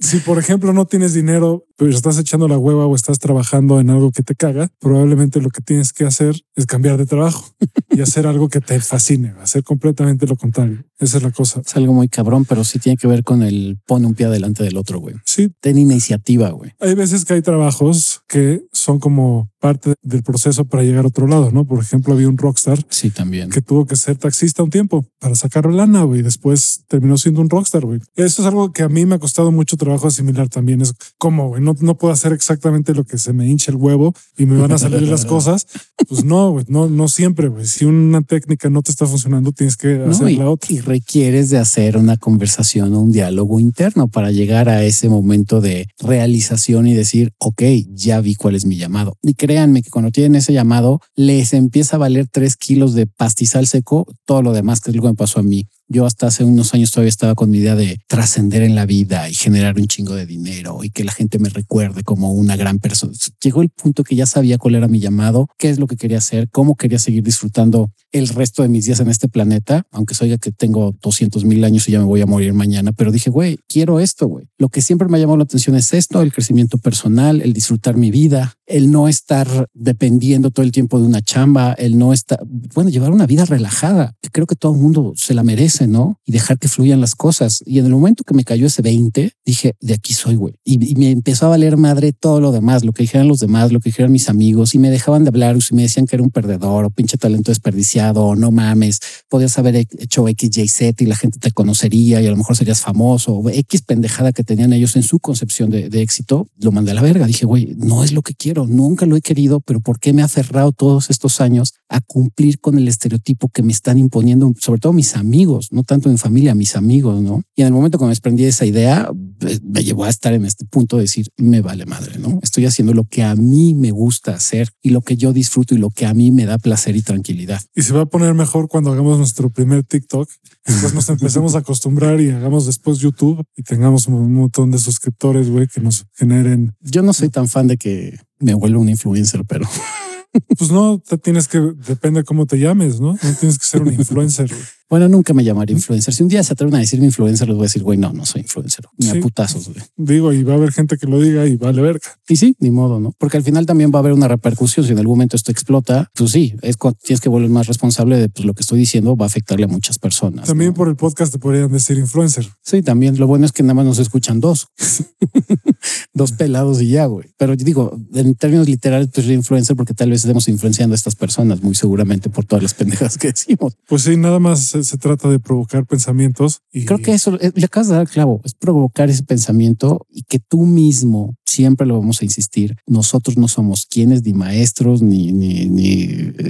Speaker 1: Si por ejemplo no tienes dinero, pero estás echando la hueva o estás trabajando en algo que te caga, probablemente lo que tienes que hacer es cambiar de trabajo y hacer algo que te fascine, hacer completamente lo contrario. Esa es la cosa.
Speaker 2: Es algo muy cabrón, pero sí tiene que ver con el pone un pie delante del otro, güey.
Speaker 1: Sí.
Speaker 2: Ten iniciativa, güey.
Speaker 1: Hay veces que hay trabajos que son como parte del proceso para llegar a otro lado, ¿no? Por ejemplo, había un rockstar.
Speaker 2: Sí, también.
Speaker 1: Que tuvo que ser taxista un tiempo para sacar lana, güey. Después terminó siendo un rockstar, güey. Eso es algo que a mí me ha costado mucho trabajo asimilar también. Es como, güey, no, no puedo hacer exactamente lo que se me hincha el huevo y me van a salir las cosas. Pues no, güey, no, no siempre, güey. Si una técnica no te está funcionando, tienes que hacer la otra.
Speaker 2: Y requieres de hacer una conversación o un diálogo interno para llegar a ese momento de realización y decir, ok, ya vi cuál es mi llamado. Y créanme que cuando tienen ese llamado, les empieza a valer tres kilos de pastizal seco, todo lo demás, que es lo que me pasó a mí. Yo hasta hace unos años todavía estaba con mi idea de trascender en la vida y generar un chingo de dinero y que la gente me recuerde como una gran persona. Llegó el punto que ya sabía cuál era mi llamado, qué es lo que quería hacer, cómo quería seguir disfrutando el resto de mis días en este planeta, aunque soy que tengo 200 mil años y ya me voy a morir mañana, pero dije, güey, quiero esto, güey. Lo que siempre me ha llamado la atención es esto, el crecimiento personal, el disfrutar mi vida, el no estar dependiendo todo el tiempo de una chamba, el no estar, bueno, llevar una vida relajada, creo que todo el mundo se la merece, ¿no? Y dejar que fluyan las cosas. Y en el momento que me cayó ese 20, dije, de aquí soy, güey. Y, me empezó a valer madre todo lo demás, lo que dijeran los demás, lo que dijeran mis amigos, y me dejaban de hablar, o si me decían que era un perdedor, o pinche talento desperdiciado, o no mames, podías haber hecho X, Y, Z y la gente te conocería y a lo mejor serías famoso, X pendejada que tenían ellos en su concepción de, de éxito, lo mandé a la verga. Dije, güey, no es lo que quiero, nunca lo he querido, pero ¿por qué me ha aferrado todos estos años a cumplir con el estereotipo que me están imponiendo, sobre todo mis amigos, no tanto en familia, mis amigos, ¿no? Y en el momento que me desprendí de esa idea, pues, me llevó a estar en este punto de decir, me vale madre, ¿no? Estoy haciendo lo que a mí me gusta hacer y lo que yo disfruto y lo que a mí me da placer y tranquilidad.
Speaker 1: Y se va a poner mejor cuando hagamos nuestro primer TikTok, después nos empecemos a acostumbrar y hagamos después YouTube y tengamos un montón de suscriptores, güey, que nos generen.
Speaker 2: Yo no soy tan fan de que me vuelva un influencer, pero
Speaker 1: pues no, te tienes que, depende cómo te llames, ¿no? No tienes que ser un influencer.
Speaker 2: Bueno, nunca me llamaría influencer. Si un día se atreven a decirme influencer, les voy a decir, güey, no, no soy influencer. Ni a putazos, güey.
Speaker 1: Digo, y va a haber gente que lo diga y vale verga.
Speaker 2: Y sí, ni modo, ¿no? Porque al final también va a haber una repercusión. Si en algún momento esto explota, pues sí, es cuando tienes que volver más responsable de pues, lo que estoy diciendo, va a afectarle a muchas personas.
Speaker 1: También por el podcast te podrían decir influencer.
Speaker 2: Sí, también. Lo bueno es que nada más nos escuchan dos. dos pelados y ya, güey. Pero yo digo, en términos literales, pues soy influencer porque tal vez estemos influenciando a estas personas muy seguramente por todas las pendejas que decimos.
Speaker 1: Pues sí, nada más se, trata de provocar pensamientos. Y...
Speaker 2: Creo que eso le acabas de dar clavo, es provocar ese pensamiento y que tú mismo siempre lo vamos a insistir. Nosotros no somos quienes, ni maestros, ni,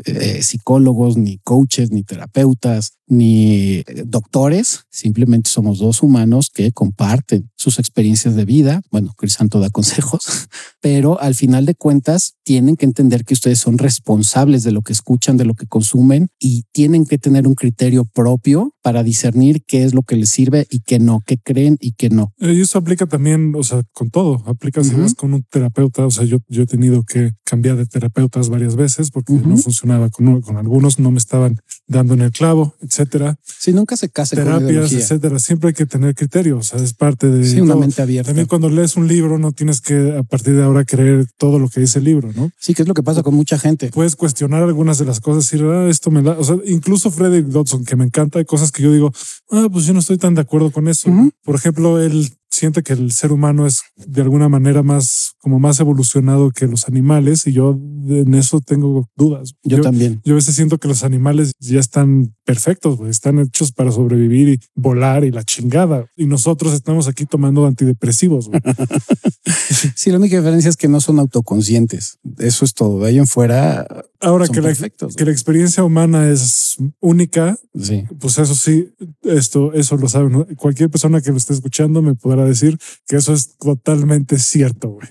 Speaker 2: eh, psicólogos, ni coaches, ni terapeutas, ni eh, doctores. Simplemente somos dos humanos que comparten sus experiencias de vida. Bueno, Crisanto da consejos, pero al final de cuentas tienen que entender que ustedes son responsables de lo que escuchan, de lo que consumen y tienen que tener un criterio propio para discernir qué es lo que les sirve y qué no, qué creen y qué no.
Speaker 1: Y eso aplica también, o sea, con todo. Aplica si vas con un terapeuta. O sea, yo, yo he tenido que cambiar de terapeutas varias veces porque no funcionaba con, con algunos, no me estaban dando en el clavo, etcétera.
Speaker 2: Si nunca se casa
Speaker 1: terapias, etcétera. Siempre hay que tener criterios. O sea, es parte de
Speaker 2: sí, una mente abierta.
Speaker 1: También cuando lees un libro, no tienes que a partir de ahora creer todo lo que dice el libro, ¿no?
Speaker 2: Sí, que es lo que pasa con mucha gente.
Speaker 1: Puedes cuestionar algunas de las cosas y decir, ah, esto me da. O sea, incluso Frederick Dodson, que me encanta, hay cosas que yo digo, ah, pues yo no estoy tan de acuerdo con eso. Por ejemplo, él siente que el ser humano es de alguna manera más como más evolucionado que los animales y yo en eso tengo dudas.
Speaker 2: Yo, también.
Speaker 1: Yo a veces siento que los animales ya están perfectos, están hechos para sobrevivir y volar y la chingada y nosotros estamos aquí tomando antidepresivos.
Speaker 2: sí, la única diferencia es que no son autoconscientes. Eso es todo. De ahí en fuera.
Speaker 1: Ahora que la, que la experiencia humana es única,
Speaker 2: sí.
Speaker 1: pues eso sí, esto, eso lo saben. Cualquier persona que lo esté escuchando me podrá decir que eso es totalmente cierto.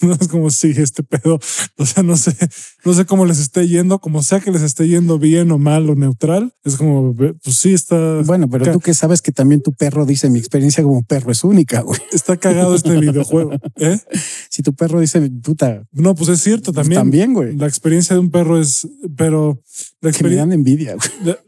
Speaker 1: No es como si este pedo, o sea, no sé, no sé cómo les esté yendo, como sea que les esté yendo bien o mal o neutral. Es como, pues sí está.
Speaker 2: Bueno, pero tú que sabes que también tu perro dice mi experiencia como perro es única. Güey.
Speaker 1: Está cagado este videojuego. ¿eh?
Speaker 2: Si tu perro dice puta,
Speaker 1: no, pues es cierto pues también.
Speaker 2: también, güey.
Speaker 1: La experiencia de un perro es, pero
Speaker 2: la que me dan envidia.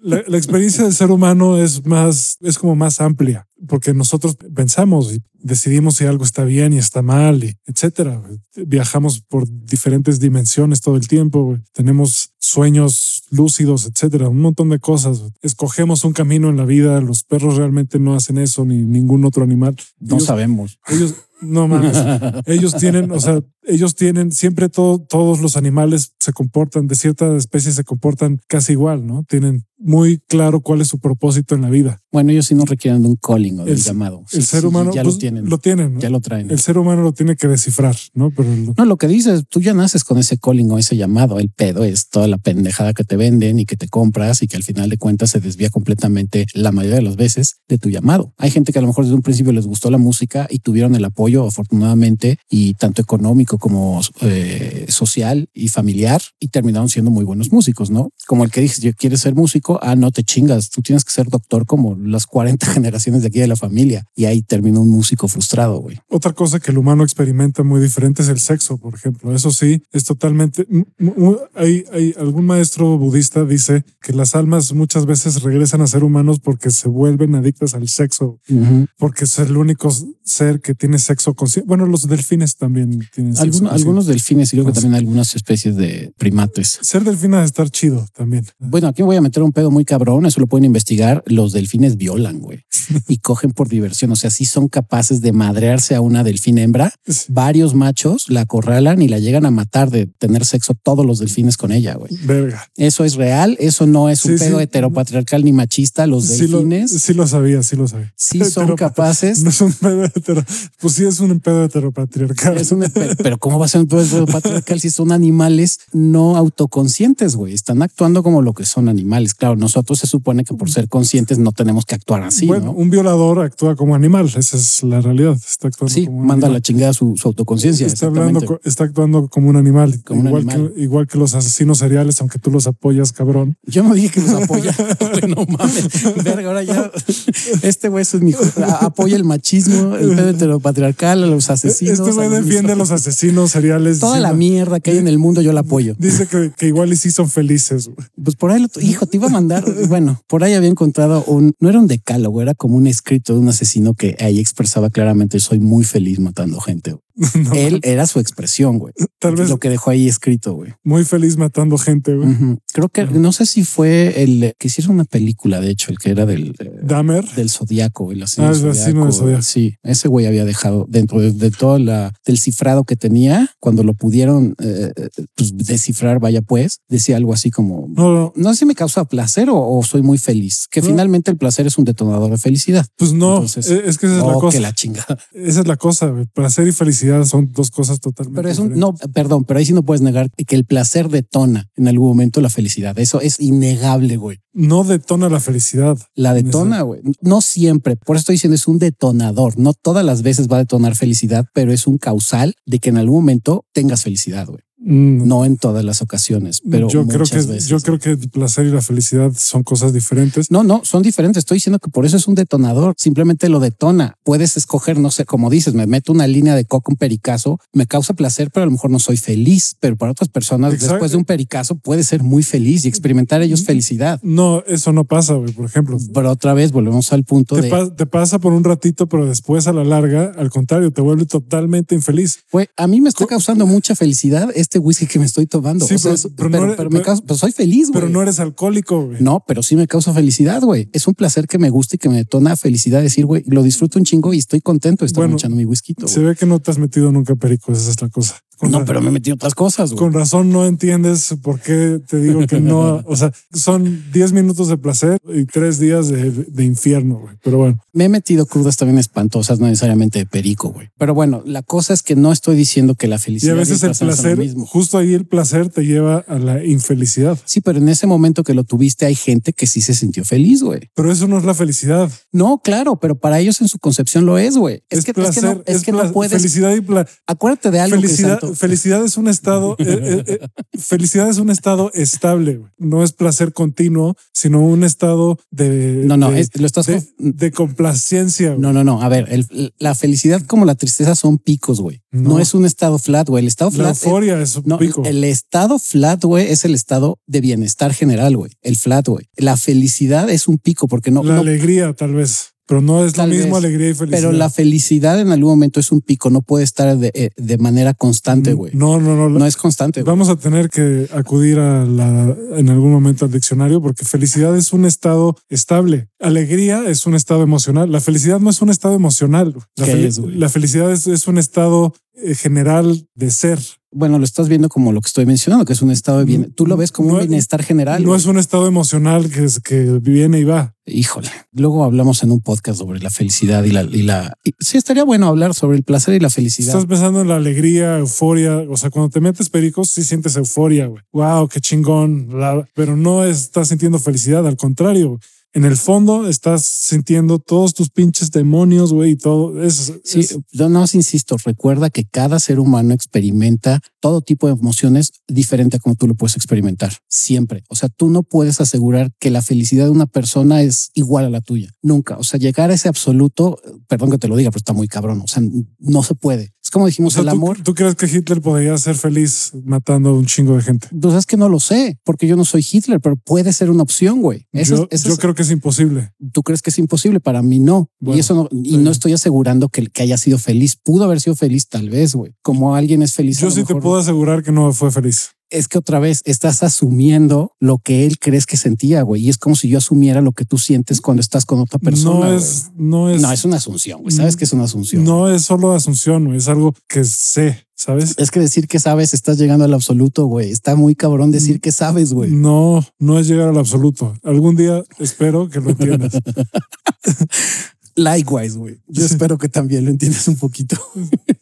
Speaker 1: La, la experiencia del ser humano es más, es como más amplia porque nosotros pensamos y decidimos si algo está bien y está mal, y etcétera. Viajamos por diferentes dimensiones todo el tiempo. Tenemos sueños lúcidos, etcétera, un montón de cosas. Escogemos un camino en la vida, los perros realmente no hacen eso, ni ningún otro animal.
Speaker 2: No sabemos.
Speaker 1: Ellos, no mames. ellos tienen, o sea, ellos tienen siempre todo, todos los animales se comportan de ciertas especies se comportan casi igual, ¿no? Tienen muy claro cuál es su propósito en la vida.
Speaker 2: Bueno, ellos sí no requieren de un calling o del llamado.
Speaker 1: El ser humano
Speaker 2: ya
Speaker 1: pues,
Speaker 2: lo tienen.
Speaker 1: Lo tienen.
Speaker 2: Ya lo traen.
Speaker 1: El ser humano lo tiene que descifrar, ¿no? Pero
Speaker 2: no, lo que dices, tú ya naces con ese calling o ese llamado. El pedo es toda la pendejada que te venden y que te compras y que al final de cuentas se desvía completamente la mayoría de las veces de tu llamado. Hay gente que a lo mejor desde un principio les gustó la música y tuvieron el apoyo afortunadamente y tanto económico como eh, social y familiar y terminaron siendo muy buenos músicos, ¿no? Como el que dices, yo quieres ser músico, ah, no te chingas, tú tienes que ser doctor como las 40 generaciones de aquí de la familia y ahí termina un músico frustrado, güey.
Speaker 1: Otra cosa que el humano experimenta muy diferente es el sexo, por ejemplo. Eso sí, es totalmente... Hay, hay algún maestro budista dice que las almas muchas veces regresan a ser humanos porque se vuelven adictas al sexo, porque es el único ser que tiene sexo consciente. Bueno, los delfines también tienen sexo
Speaker 2: Algunos delfines y creo que también algunas especies de primates.
Speaker 1: Ser delfina es estar chido también.
Speaker 2: Bueno, aquí voy a meter un pedo muy cabrón, eso lo pueden investigar. Los delfines violan, güey, y cogen por diversión. O sea, sí son capaces de madrearse a una delfín hembra. Varios machos la acorralan y la llegan a matar de tener sexo todos los delfines con ella, güey.
Speaker 1: Verga.
Speaker 2: Eso es real, eso no es un pedo heteropatriarcal ni machista. Los delfines.
Speaker 1: sí lo sabía, sí lo sabía.
Speaker 2: Sí son capaces.
Speaker 1: No es un pedo hetero. Pues sí es un pedo heteropatriarcal.
Speaker 2: Es un, pero ¿cómo va a ser un pedo heteropatriarcal si son animales no autoconscientes, güey? Están actuando como lo que son animales. Claro, nosotros se supone que por ser conscientes no tenemos que actuar así. Bueno,
Speaker 1: un violador actúa como animal. Esa es la realidad. Está actuando
Speaker 2: sí, manda la chingada su, su autoconciencia.
Speaker 1: Está, hablando, está actuando como un animal. igual, Que, igual que los asesinos seriales, aunque tú los apoyas, cabrón.
Speaker 2: Yo no dije que los apoya. no mames. Verga, ahora ya. Este güey es mi apoya el machismo, el pedo heteropatriarcal, a los asesinos.
Speaker 1: Este güey defiende a los asesinos seriales.
Speaker 2: Toda la mierda que hay en el mundo, yo la apoyo.
Speaker 1: Dice que, que igual y sí son felices.
Speaker 2: Pues por ahí, hijo, te iba a mandar. bueno, por ahí había encontrado un, no era un decálogo, era como un escrito de un asesino que ahí expresaba claramente: soy muy feliz matando gente. Él era su expresión, güey. Tal vez lo que dejó ahí escrito, güey.
Speaker 1: Muy feliz matando gente, güey.
Speaker 2: Creo que no sé si fue el que hicieron una película, de hecho, el que era del
Speaker 1: eh, Dahmer,
Speaker 2: del Zodíaco, el asesino, ah, Zodíaco. Sí, ese güey había dejado dentro de, todo la, del cifrado que tenía, cuando lo pudieron eh, pues, descifrar, vaya pues, decía algo así como no, no, sé si me causa placer o, soy muy feliz, que finalmente el placer es un detonador de felicidad.
Speaker 1: Pues no, es que esa es la cosa.
Speaker 2: Que la chingada.
Speaker 1: Esa es la cosa, placer y felicidad son dos cosas totalmente
Speaker 2: Pero es un, no, perdón, pero ahí sí no puedes negar que el placer detona en algún momento la felicidad. Eso es innegable, güey.
Speaker 1: No detona la felicidad.
Speaker 2: La detona, güey. No siempre. Por eso estoy diciendo es un detonador. No todas las veces va a detonar felicidad, pero es un causal de que en algún momento tengas felicidad, güey. Mm. No en todas las ocasiones, pero
Speaker 1: yo
Speaker 2: creo
Speaker 1: que yo creo que el placer y la felicidad son cosas diferentes.
Speaker 2: No, no, son diferentes. Estoy diciendo que por eso es un detonador. Simplemente lo detona. Puedes escoger, no sé, como dices, me meto una línea de coco, un pericazo, me causa placer, pero a lo mejor no soy feliz. Pero para otras personas, después de un pericazo, puede ser muy feliz y experimentar ellos mm, felicidad.
Speaker 1: No, eso no pasa, güey, por ejemplo.
Speaker 2: Pero otra vez volvemos al punto
Speaker 1: te
Speaker 2: de
Speaker 1: te pasa por un ratito, pero después a la larga, al contrario, te vuelve totalmente infeliz.
Speaker 2: Güey, a mí me está causando mucha felicidad este whisky que me estoy tomando. Sí, pero, me causa, pues soy feliz, güey.
Speaker 1: Pero no eres alcohólico, güey.
Speaker 2: No, pero sí me causa felicidad, güey. Es un placer que me gusta y que me detona felicidad decir, güey, lo disfruto un chingo y estoy contento de estar echando mi whisky.
Speaker 1: Se ve que no te has metido nunca perico, esa es la cosa
Speaker 2: no, pero me metí otras cosas.
Speaker 1: Con razón no entiendes por qué te digo que no. o sea, son 10 minutos de placer y tres días de, infierno, güey. Pero bueno.
Speaker 2: Me he metido crudas también espantosas, no necesariamente de perico, güey. Pero bueno, la cosa es que no estoy diciendo que la felicidad.
Speaker 1: Y a veces el placer, justo ahí el placer te lleva a la infelicidad.
Speaker 2: Sí, pero en ese momento que lo tuviste hay gente que sí se sintió feliz, güey.
Speaker 1: Pero eso no es la felicidad.
Speaker 2: No, claro, pero para ellos en su concepción lo es, güey. Es, que, es que no, es que no puedes.
Speaker 1: Felicidad y
Speaker 2: Acuérdate de algo.
Speaker 1: Felicidad, felicidad es un estado, eh, eh, eh, felicidad es un estado estable, no es placer continuo, sino un estado de...
Speaker 2: No, no,
Speaker 1: de,
Speaker 2: lo estás...
Speaker 1: De, complacencia.
Speaker 2: No, no, no, a ver, la felicidad como la tristeza son picos, güey. No. es un estado flat, güey. El estado flat...
Speaker 1: La euforia es, un pico.
Speaker 2: El estado flat, güey, es el estado de bienestar general, güey. El flat, güey. La felicidad es un pico porque no...
Speaker 1: La alegría, tal vez. pero no es lo mismo alegría y felicidad.
Speaker 2: Pero la felicidad en algún momento es un pico, no puede estar de, eh, de manera constante, güey.
Speaker 1: No, no, no.
Speaker 2: No es constante.
Speaker 1: Vamos a tener que acudir a la, en algún momento al diccionario porque felicidad es un estado estable. Alegría es un estado emocional. La felicidad no es un estado emocional. La, la felicidad es, es un estado general de ser.
Speaker 2: Bueno, lo estás viendo como lo que estoy mencionando, que es un estado de bien. Tú lo ves como un bienestar general.
Speaker 1: No es un estado emocional que, es, que viene y va.
Speaker 2: Híjole, luego hablamos en un podcast sobre la felicidad y la... Y la sí, estaría bueno hablar sobre el placer y la felicidad.
Speaker 1: Estás pensando en la alegría, euforia. O sea, cuando te metes pericos, sí sientes euforia. Güey. Wow, qué chingón. pero no estás sintiendo felicidad, al contrario en el fondo estás sintiendo todos tus pinches demonios, güey, y todo eso.
Speaker 2: Sí, yo no insisto, recuerda que cada ser humano experimenta todo tipo de emociones diferente a como tú lo puedes experimentar, siempre. O sea, tú no puedes asegurar que la felicidad de una persona es igual a la tuya, nunca. O sea, llegar a ese absoluto, perdón que te lo diga, pero está muy cabrón, o sea, no se puede. Es como dijimos, el amor.
Speaker 1: ¿tú, crees que Hitler podría ser feliz matando a un chingo de gente?
Speaker 2: Pues es que no lo sé, porque yo no soy Hitler, pero puede ser una opción, güey.
Speaker 1: yo, creo que es imposible.
Speaker 2: ¿Tú crees que es imposible? Para mí no. y eso no, y no estoy asegurando que, que haya sido feliz. Pudo haber sido feliz, tal vez, güey. Como alguien es feliz.
Speaker 1: Yo sí te puedo asegurar que no fue feliz
Speaker 2: es que otra vez estás asumiendo lo que él crees que sentía, güey. Y es como si yo asumiera lo que tú sientes cuando estás con otra persona.
Speaker 1: No es, no es.
Speaker 2: No, es una asunción, güey. Sabes que es una asunción.
Speaker 1: No es solo asunción, güey. Es algo que sé, ¿sabes?
Speaker 2: Es que decir que sabes, estás llegando al absoluto, güey. Está muy cabrón decir que sabes, güey.
Speaker 1: No, no es llegar al absoluto. Algún día espero que lo entiendas.
Speaker 2: Likewise, güey. Yo espero que también lo entiendas un poquito.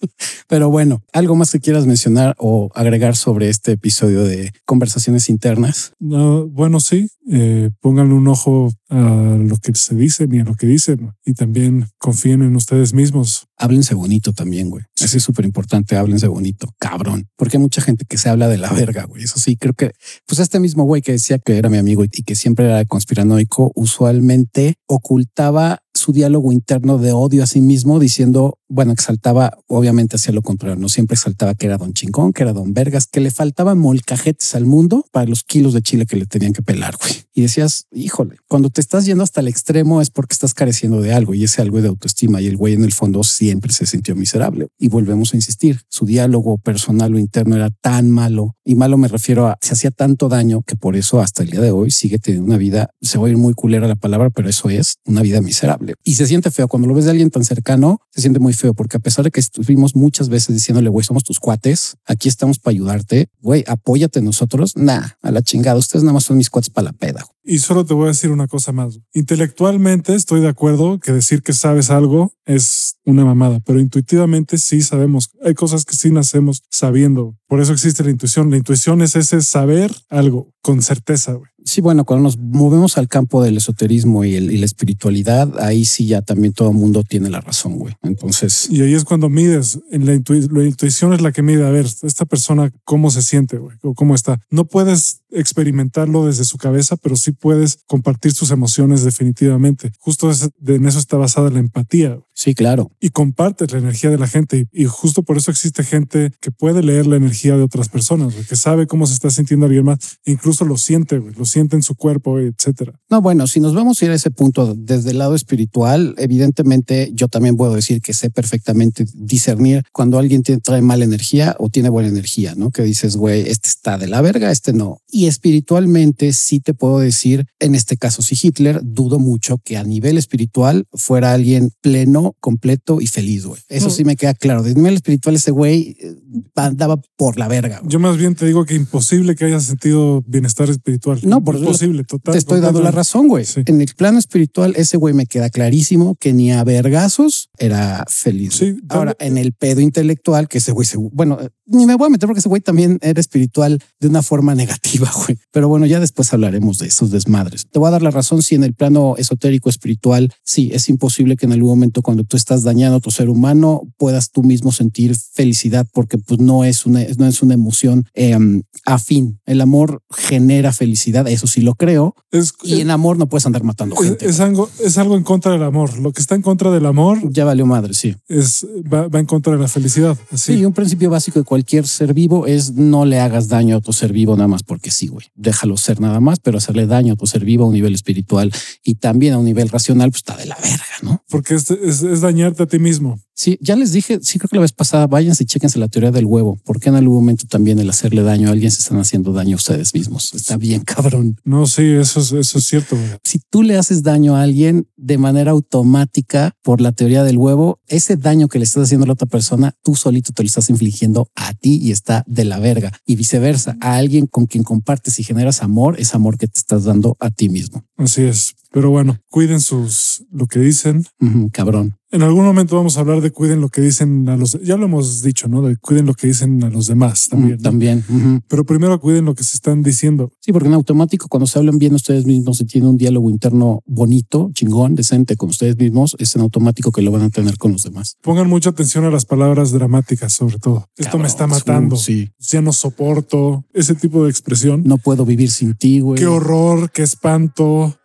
Speaker 2: Pero bueno, algo más que quieras mencionar o agregar sobre este episodio de conversaciones internas.
Speaker 1: No, bueno, sí, eh, pónganle un ojo a lo que se dicen y a lo que dicen y también confíen en ustedes mismos.
Speaker 2: Háblense bonito también, güey. Eso es súper importante. Háblense bonito, cabrón, porque hay mucha gente que se habla de la verga, güey. Eso sí, creo que pues este mismo güey que decía que era mi amigo y que siempre era conspiranoico, usualmente ocultaba su diálogo interno de odio a sí mismo, diciendo, bueno, exaltaba obviamente hacia lo contrario, no siempre exaltaba que era don chingón, que era don vergas, que le faltaban molcajetes al mundo para los kilos de chile que le tenían que pelar, güey. Y decías, híjole, cuando te estás yendo hasta el extremo es porque estás careciendo de algo y ese algo de autoestima y el güey en el fondo siempre se sintió miserable. Y volvemos a insistir, su diálogo personal o interno era tan malo y malo me refiero a se hacía tanto daño que por eso hasta el día de hoy sigue teniendo una vida, se va a ir muy culera la palabra, pero eso es una vida miserable y se siente feo cuando lo ves de alguien tan cercano, se siente muy feo porque a pesar de que estuvimos muchas veces diciéndole, güey, somos tus cuates, aquí estamos para ayudarte, güey, apóyate nosotros, nah, a la chingada, ustedes nada más son mis cuates para la peda.
Speaker 1: Y solo te voy a decir una cosa más. Intelectualmente estoy de acuerdo que decir que sabes algo es una mamada, pero intuitivamente sí sabemos. Hay cosas que sí nacemos sabiendo. Por eso existe la intuición. La intuición es ese saber algo con certeza.
Speaker 2: Sí, bueno, cuando nos movemos al campo del esoterismo y, la espiritualidad, ahí sí ya también todo el mundo tiene la razón, güey. Entonces.
Speaker 1: Y ahí es cuando mides. En la, la intuición es la que mide. A ver, esta persona cómo se siente, güey, o cómo está. No puedes experimentarlo desde su cabeza, pero sí puedes compartir sus emociones definitivamente. Justo en eso está basada la empatía.
Speaker 2: Sí, claro.
Speaker 1: Y compartes la energía de la gente. Y, justo por eso existe gente que puede leer la energía de otras personas, que sabe cómo se está sintiendo alguien más, e incluso lo siente, lo siente en su cuerpo, etcétera.
Speaker 2: No, bueno, si nos vamos a ir a ese punto desde el lado espiritual, evidentemente yo también puedo decir que sé perfectamente discernir cuando alguien tiene, trae mala energía o tiene buena energía, ¿no? Que dices, güey, este está de la verga, este no. Y espiritualmente sí te puedo decir, en este caso, si Hitler, dudo mucho que a nivel espiritual fuera alguien pleno completo y feliz, güey. Eso sí me queda claro. De nivel espiritual, ese güey eh, andaba por la verga.
Speaker 1: Yo más bien te digo que imposible que haya sentido bienestar espiritual.
Speaker 2: No, por imposible, total. Te estoy dando la razón, güey. En el plano espiritual, ese güey me queda clarísimo que ni a vergazos era feliz. Ahora, en el pedo intelectual, que ese güey, se, bueno, ni me voy a meter porque ese güey también era espiritual de una forma negativa, güey. Pero bueno, ya después hablaremos de esos desmadres. Te voy a dar la razón si en el plano esotérico espiritual, sí, es imposible que en algún momento con cuando tú estás dañando a tu ser humano, puedas tú mismo sentir felicidad porque pues no es una, no es una emoción em, afín. El amor genera felicidad, eso sí lo creo. y en amor no puedes andar matando gente.
Speaker 1: Es algo, es algo en contra del amor. Lo que está en contra del amor.
Speaker 2: Ya valió madre, sí.
Speaker 1: Es, va, en contra de la felicidad. Así.
Speaker 2: Sí, un principio básico de cualquier ser vivo es no le hagas daño a tu ser vivo nada más porque sí, güey. Déjalo ser nada más, pero hacerle daño a tu ser vivo a un nivel espiritual y también a un nivel racional, pues está de la verga, ¿no?
Speaker 1: Porque es, es, dañarte a ti mismo.
Speaker 2: Sí, ya les dije, sí creo que la vez pasada, váyanse y chequense la teoría del huevo, porque en algún momento también el hacerle daño a alguien se están haciendo daño a ustedes mismos. Está bien, cabrón.
Speaker 1: No, sí, eso es, eso es cierto.
Speaker 2: Si tú le haces daño a alguien de manera automática por la teoría del huevo, ese daño que le estás haciendo a la otra persona, tú solito te lo estás infligiendo a ti y está de la verga. Y viceversa, a alguien con quien compartes y generas amor, es amor que te estás dando a ti mismo.
Speaker 1: Así es. Pero bueno, cuiden sus lo que dicen.
Speaker 2: cabrón.
Speaker 1: En algún momento vamos a hablar de cuiden lo que dicen a los, ya lo hemos dicho, ¿no? De cuiden lo que dicen a los demás también.
Speaker 2: También.
Speaker 1: Pero primero cuiden lo que se están diciendo.
Speaker 2: Sí, porque en automático, cuando se hablan bien ustedes mismos y tienen un diálogo interno bonito, chingón, decente con ustedes mismos, es en automático que lo van a tener con los demás.
Speaker 1: Pongan mucha atención a las palabras dramáticas, sobre todo. Esto me está matando. sí. Ya no soporto ese tipo de expresión.
Speaker 2: No puedo vivir sin ti, güey.
Speaker 1: Qué horror, qué espanto.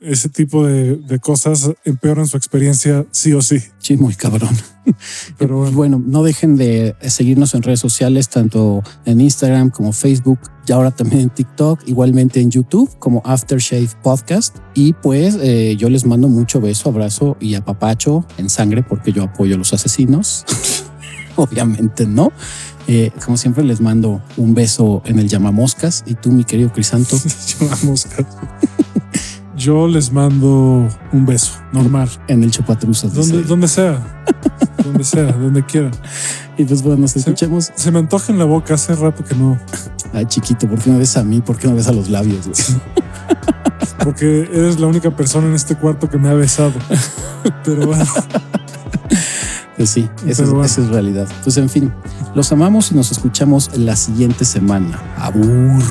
Speaker 1: Ese tipo de, de cosas empeoran su experiencia sí o sí
Speaker 2: Sí. muy cabrón. Pero bueno, no dejen de seguirnos en redes sociales, tanto en Instagram como Facebook, y ahora también en TikTok, igualmente en YouTube como Aftershave Podcast. Y pues eh, yo les mando mucho beso, abrazo y apapacho en sangre porque yo apoyo a los asesinos. Obviamente no. Eh, como siempre les mando un beso en el llamamoscas y tú, mi querido Crisanto.
Speaker 1: llamamoscas. Yo les mando un beso normal.
Speaker 2: En el Chopatruzas.
Speaker 1: Donde, donde sea. donde sea, donde quieran.
Speaker 2: Y pues bueno, nos escuchemos.
Speaker 1: Se me antoja en la boca hace rato que no.
Speaker 2: Ay, chiquito, ¿por qué no ves a mí? ¿Por qué no ves a los labios?
Speaker 1: Porque eres la única persona en este cuarto que me ha besado. Pero bueno.
Speaker 2: Pues sí, esa, es, esa es realidad. Pues en fin, los amamos y nos escuchamos la siguiente semana. Abur.